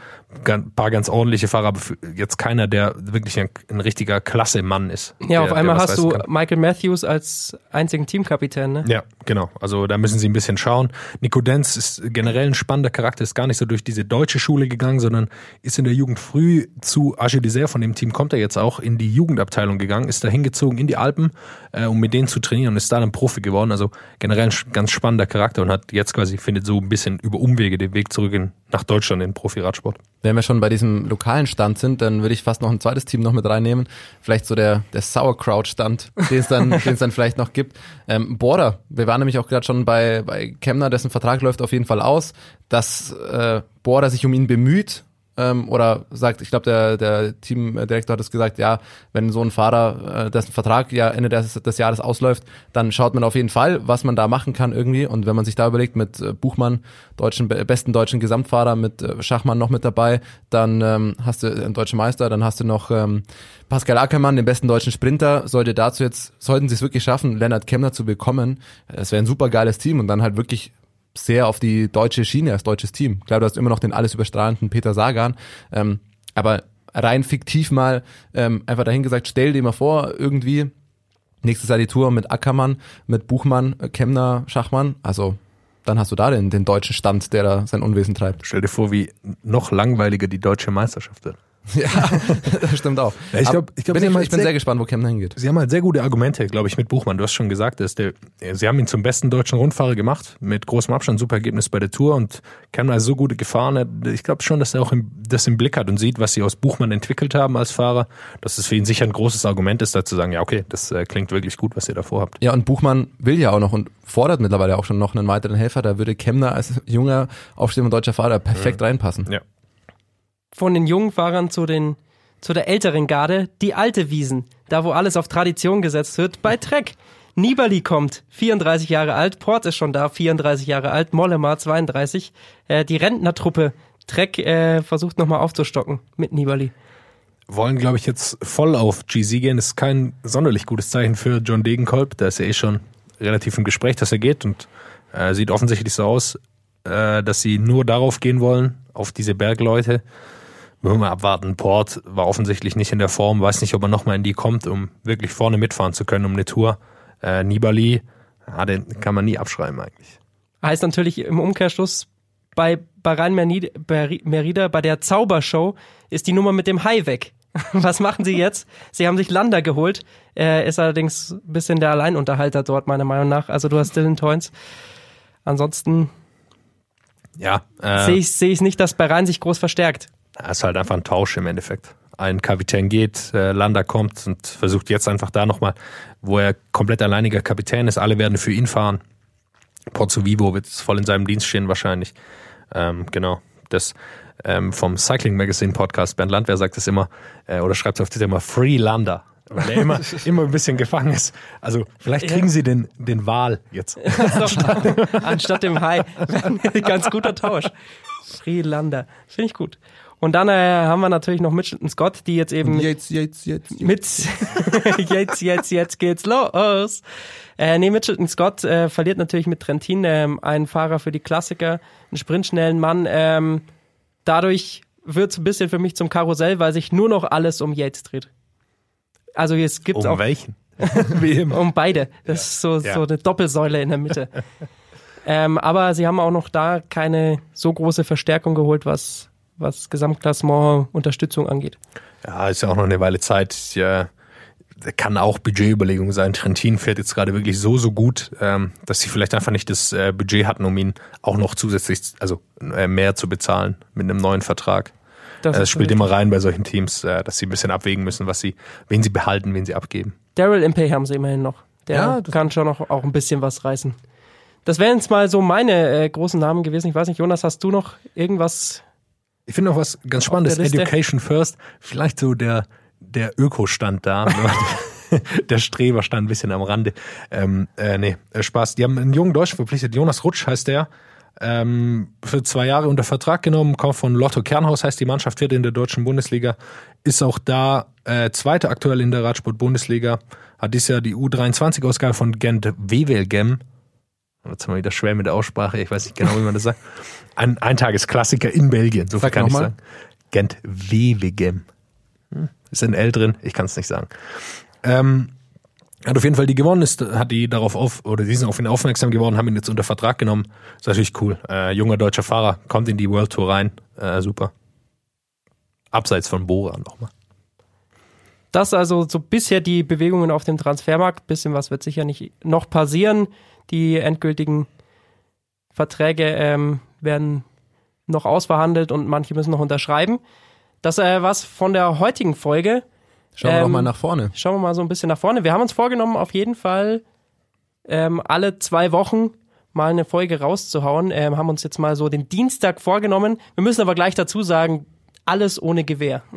ein paar ganz ordentliche Fahrer, aber jetzt keiner, der wirklich ein, ein richtiger Klasse-Mann ist. Ja, der, auf einmal hast du kann. Michael Matthews als einzigen Teamkapitän, ne? Ja, genau. Also da müssen sie ein bisschen schauen. Nico Denz ist generell ein spannender Charakter, ist gar nicht so durch diese deutsche Schule gegangen, sondern ist in der Jugend früh zu Dessert, von dem Team kommt er jetzt auch, in die Jugendabteilung gegangen, ist da hingezogen in die Alpen, äh, um mit denen zu trainieren und ist da dann Profi geworden. Also generell ein ganz spannender Charakter und hat jetzt quasi, findet so ein bisschen über Umwege den Weg zurück in, nach Deutschland in den Profi-Radsport. Wenn wir schon bei diesem lokalen Stand sind, dann würde ich fast noch ein zweites Team noch mit reinnehmen. Vielleicht so der, der Sauerkraut-Stand, den es dann, [LAUGHS] den es dann vielleicht noch gibt. Ähm, Border, wir waren nämlich auch gerade schon bei, bei Kemner, dessen Vertrag läuft auf jeden Fall aus, dass äh, Border sich um ihn bemüht ähm, oder sagt, ich glaube, der, der Teamdirektor hat es gesagt, ja, wenn so ein Fahrer, äh, dessen Vertrag ja Ende des, des Jahres ausläuft, dann schaut man auf jeden Fall, was man da machen kann irgendwie. Und wenn man sich da überlegt, mit äh, Buchmann, deutschen, besten deutschen Gesamtfahrer, mit äh, Schachmann noch mit dabei, dann ähm, hast du einen deutschen Meister, dann hast du noch ähm, Pascal Ackermann, den besten deutschen Sprinter, sollte dazu jetzt, sollten sie es wirklich schaffen, Lennart Kemner zu bekommen, es wäre ein super geiles Team und dann halt wirklich sehr auf die deutsche Schiene als deutsches Team. Klar, du hast immer noch den alles überstrahlenden Peter Sagan, ähm, aber rein fiktiv mal ähm, einfach dahingesagt, stell dir mal vor, irgendwie nächstes Jahr die Tour mit Ackermann, mit Buchmann, Kemner, Schachmann, also dann hast du da den, den deutschen Stand, der da sein Unwesen treibt. Stell dir vor, wie noch langweiliger die deutsche Meisterschaft wird. [LAUGHS] Ja, das stimmt auch. Ja, ich glaube, ich, glaub, bin, halt ich bin sehr gespannt, wo Kemner hingeht. Sie haben halt sehr gute Argumente, glaube ich, mit Buchmann. Du hast schon gesagt, dass der, Sie haben ihn zum besten deutschen Rundfahrer gemacht, mit großem Abstand, super Ergebnis bei der Tour und Kemner ist so gute gefahren. Ich glaube schon, dass er auch im, das im Blick hat und sieht, was sie aus Buchmann entwickelt haben als Fahrer, dass es für ihn sicher ein großes Argument ist, da zu sagen, ja, okay, das äh, klingt wirklich gut, was ihr davor habt. Ja, und Buchmann will ja auch noch und fordert mittlerweile auch schon noch einen weiteren Helfer. Da würde Kemner als junger, aufstehender deutscher Fahrer perfekt mhm. reinpassen. Ja. Von den jungen Fahrern zu den zu der älteren Garde, die alte Wiesen, da wo alles auf Tradition gesetzt wird, bei Trek. Nibali kommt, 34 Jahre alt, Port ist schon da, 34 Jahre alt, Mollema 32. Äh, die Rentnertruppe Trek äh, versucht nochmal aufzustocken mit Nibali. Wollen, glaube ich, jetzt voll auf GZ gehen. Das ist kein sonderlich gutes Zeichen für John Degenkolb. Da ist ja eh schon relativ im Gespräch, dass er geht und äh, sieht offensichtlich so aus, äh, dass sie nur darauf gehen wollen, auf diese Bergleute. Müssen wir abwarten. Port war offensichtlich nicht in der Form, weiß nicht, ob er nochmal in die kommt, um wirklich vorne mitfahren zu können um eine Tour. Äh, Nibali, ja, den kann man nie abschreiben eigentlich. Heißt natürlich im Umkehrschluss, bei Bahrain Merida, bei der Zaubershow, ist die Nummer mit dem Hai weg. [LAUGHS] Was machen sie jetzt? Sie haben sich Lander geholt. Er ist allerdings ein bisschen der Alleinunterhalter dort, meiner Meinung nach. Also du hast Dylan Toynes. Ansonsten ja, äh, sehe ich, ich nicht, dass Bahrain sich groß verstärkt. Das ist halt einfach ein Tausch im Endeffekt. Ein Kapitän geht, äh, Landa kommt und versucht jetzt einfach da nochmal, wo er komplett alleiniger Kapitän ist, alle werden für ihn fahren. Porto Vivo wird voll in seinem Dienst stehen wahrscheinlich. Ähm, genau. Das ähm, vom Cycling Magazine Podcast, Bernd Landwehr sagt es immer, äh, oder schreibt es auf Twitter immer, Free Lander weil er immer, [LAUGHS] immer ein bisschen gefangen ist. Also vielleicht kriegen ja. sie den, den Wal jetzt. [LAUGHS] Anstatt dem Hai. [LAUGHS] Ganz guter Tausch. Freelander. Finde ich gut. Und dann äh, haben wir natürlich noch Mitchelton Scott, die jetzt eben jetzt, jetzt, jetzt, jetzt. mit [LAUGHS] jetzt, jetzt, jetzt geht's los. Äh, nee, Mitchelton Scott äh, verliert natürlich mit Trentin ähm, einen Fahrer für die Klassiker, einen sprintschnellen Mann. Ähm, dadurch wird's ein bisschen für mich zum Karussell, weil sich nur noch alles um Yates dreht. Also es gibt um auch welchen? [LAUGHS] um beide. Das ja. ist so, ja. so eine Doppelsäule in der Mitte. [LAUGHS] ähm, aber sie haben auch noch da keine so große Verstärkung geholt, was was Gesamtklassement Unterstützung angeht. Ja, ist ja auch noch eine Weile Zeit. Ja, kann auch Budgetüberlegung sein. Trentin fährt jetzt gerade wirklich so, so gut, ähm, dass sie vielleicht einfach nicht das äh, Budget hatten, um ihn auch noch zusätzlich, also äh, mehr zu bezahlen mit einem neuen Vertrag. Das, das spielt immer rein bei solchen Teams, äh, dass sie ein bisschen abwägen müssen, was sie, wen sie behalten, wen sie abgeben. Daryl Impey haben sie immerhin noch. Der ja, kann schon noch auch ein bisschen was reißen. Das wären jetzt mal so meine äh, großen Namen gewesen. Ich weiß nicht, Jonas, hast du noch irgendwas ich finde auch was ganz Spannendes, Education First, vielleicht so der, der Ökostand da. [LAUGHS] der Streber stand ein bisschen am Rande. Ähm, äh, nee, äh, Spaß. Die haben einen jungen Deutschen verpflichtet, Jonas Rutsch heißt der. Ähm, für zwei Jahre unter Vertrag genommen, kommt von Lotto Kernhaus, heißt die Mannschaft, wird in der deutschen Bundesliga, ist auch da äh, zweite aktuell in der Radsport-Bundesliga, hat dieses Jahr die U23-Ausgabe von Gent Wevelgem Jetzt haben wir wieder schwer mit der Aussprache, ich weiß nicht genau, wie man das sagt. Ein Eintagesklassiker in Belgien, so viel kann ich sagen. Gent Wevelgem. Hm, ist ein L drin, ich kann es nicht sagen. Ähm, hat auf jeden Fall die gewonnen, ist, hat die darauf auf, oder die sind auf ihn aufmerksam geworden, haben ihn jetzt unter Vertrag genommen. Ist natürlich cool. Äh, junger deutscher Fahrer, kommt in die World Tour rein. Äh, super. Abseits von Bora nochmal. Das also so bisher die Bewegungen auf dem Transfermarkt. Bisschen was wird sicher nicht noch passieren. Die endgültigen Verträge ähm, werden noch ausverhandelt und manche müssen noch unterschreiben. Das äh, was von der heutigen Folge. Schauen wir Ähm, mal nach vorne. Schauen wir mal so ein bisschen nach vorne. Wir haben uns vorgenommen, auf jeden Fall ähm, alle zwei Wochen mal eine Folge rauszuhauen. Ähm, haben uns jetzt mal so den Dienstag vorgenommen. Wir müssen aber gleich dazu sagen, alles ohne Gewehr. [LAUGHS]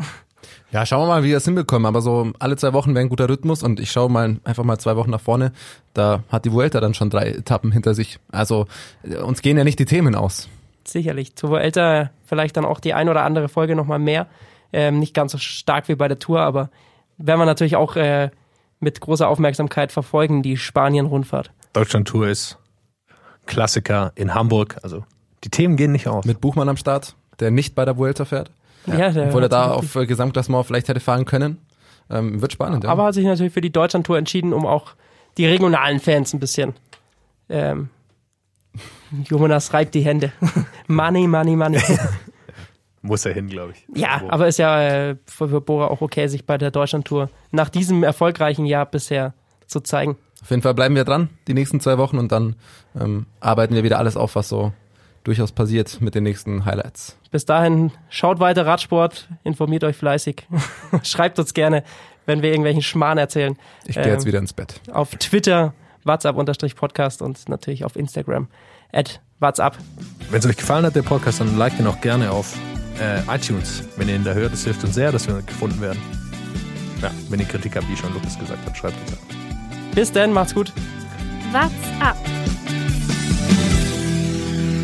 Ja, schauen wir mal, wie wir es hinbekommen. Aber so alle zwei Wochen wäre ein guter Rhythmus und ich schaue mal einfach mal zwei Wochen nach vorne. Da hat die Vuelta dann schon drei Etappen hinter sich. Also äh, uns gehen ja nicht die Themen aus. Sicherlich. Zu älter vielleicht dann auch die ein oder andere Folge nochmal mehr. Ähm, nicht ganz so stark wie bei der Tour, aber werden wir natürlich auch äh, mit großer Aufmerksamkeit verfolgen, die Spanien-Rundfahrt. Deutschland-Tour ist Klassiker in Hamburg. Also die Themen gehen nicht aus. Mit Buchmann am Start, der nicht bei der Vuelta fährt. Ja, der Obwohl er da auf äh, Gesamtklassement vielleicht hätte fahren können. Ähm, wird spannend, ja. Aber hat sich natürlich für die Deutschlandtour entschieden, um auch die regionalen Fans ein bisschen. Ähm, Jonas reibt die Hände. [LAUGHS] money, money, money. [LAUGHS] Muss er hin, glaube ich. ja, Wo- aber ist ja äh, für, für Bora auch okay, sich bei der Deutschlandtour nach diesem erfolgreichen Jahr bisher zu zeigen. Auf jeden Fall bleiben wir dran, die nächsten zwei Wochen und dann ähm, arbeiten wir wieder alles auf, was so durchaus passiert mit den nächsten Highlights. Bis dahin, schaut weiter Radsport, informiert euch fleißig. [LAUGHS] Schreibt uns gerne, wenn wir irgendwelchen Schmarrn erzählen. Ich gehe Ähm, jetzt wieder ins Bett. Auf Twitter, WhatsApp-Podcast und natürlich auf Instagram, at WhatsApp. Wenn es euch gefallen hat, der Podcast, dann liked ihn auch gerne auf äh, iTunes. Wenn ihr ihn da hört, das hilft uns sehr, dass wir gefunden werden. Ja, wenn ihr Kritik habt, wie schon Lukas gesagt hat, schreibt uns an. Bis dann, macht's gut. What's up?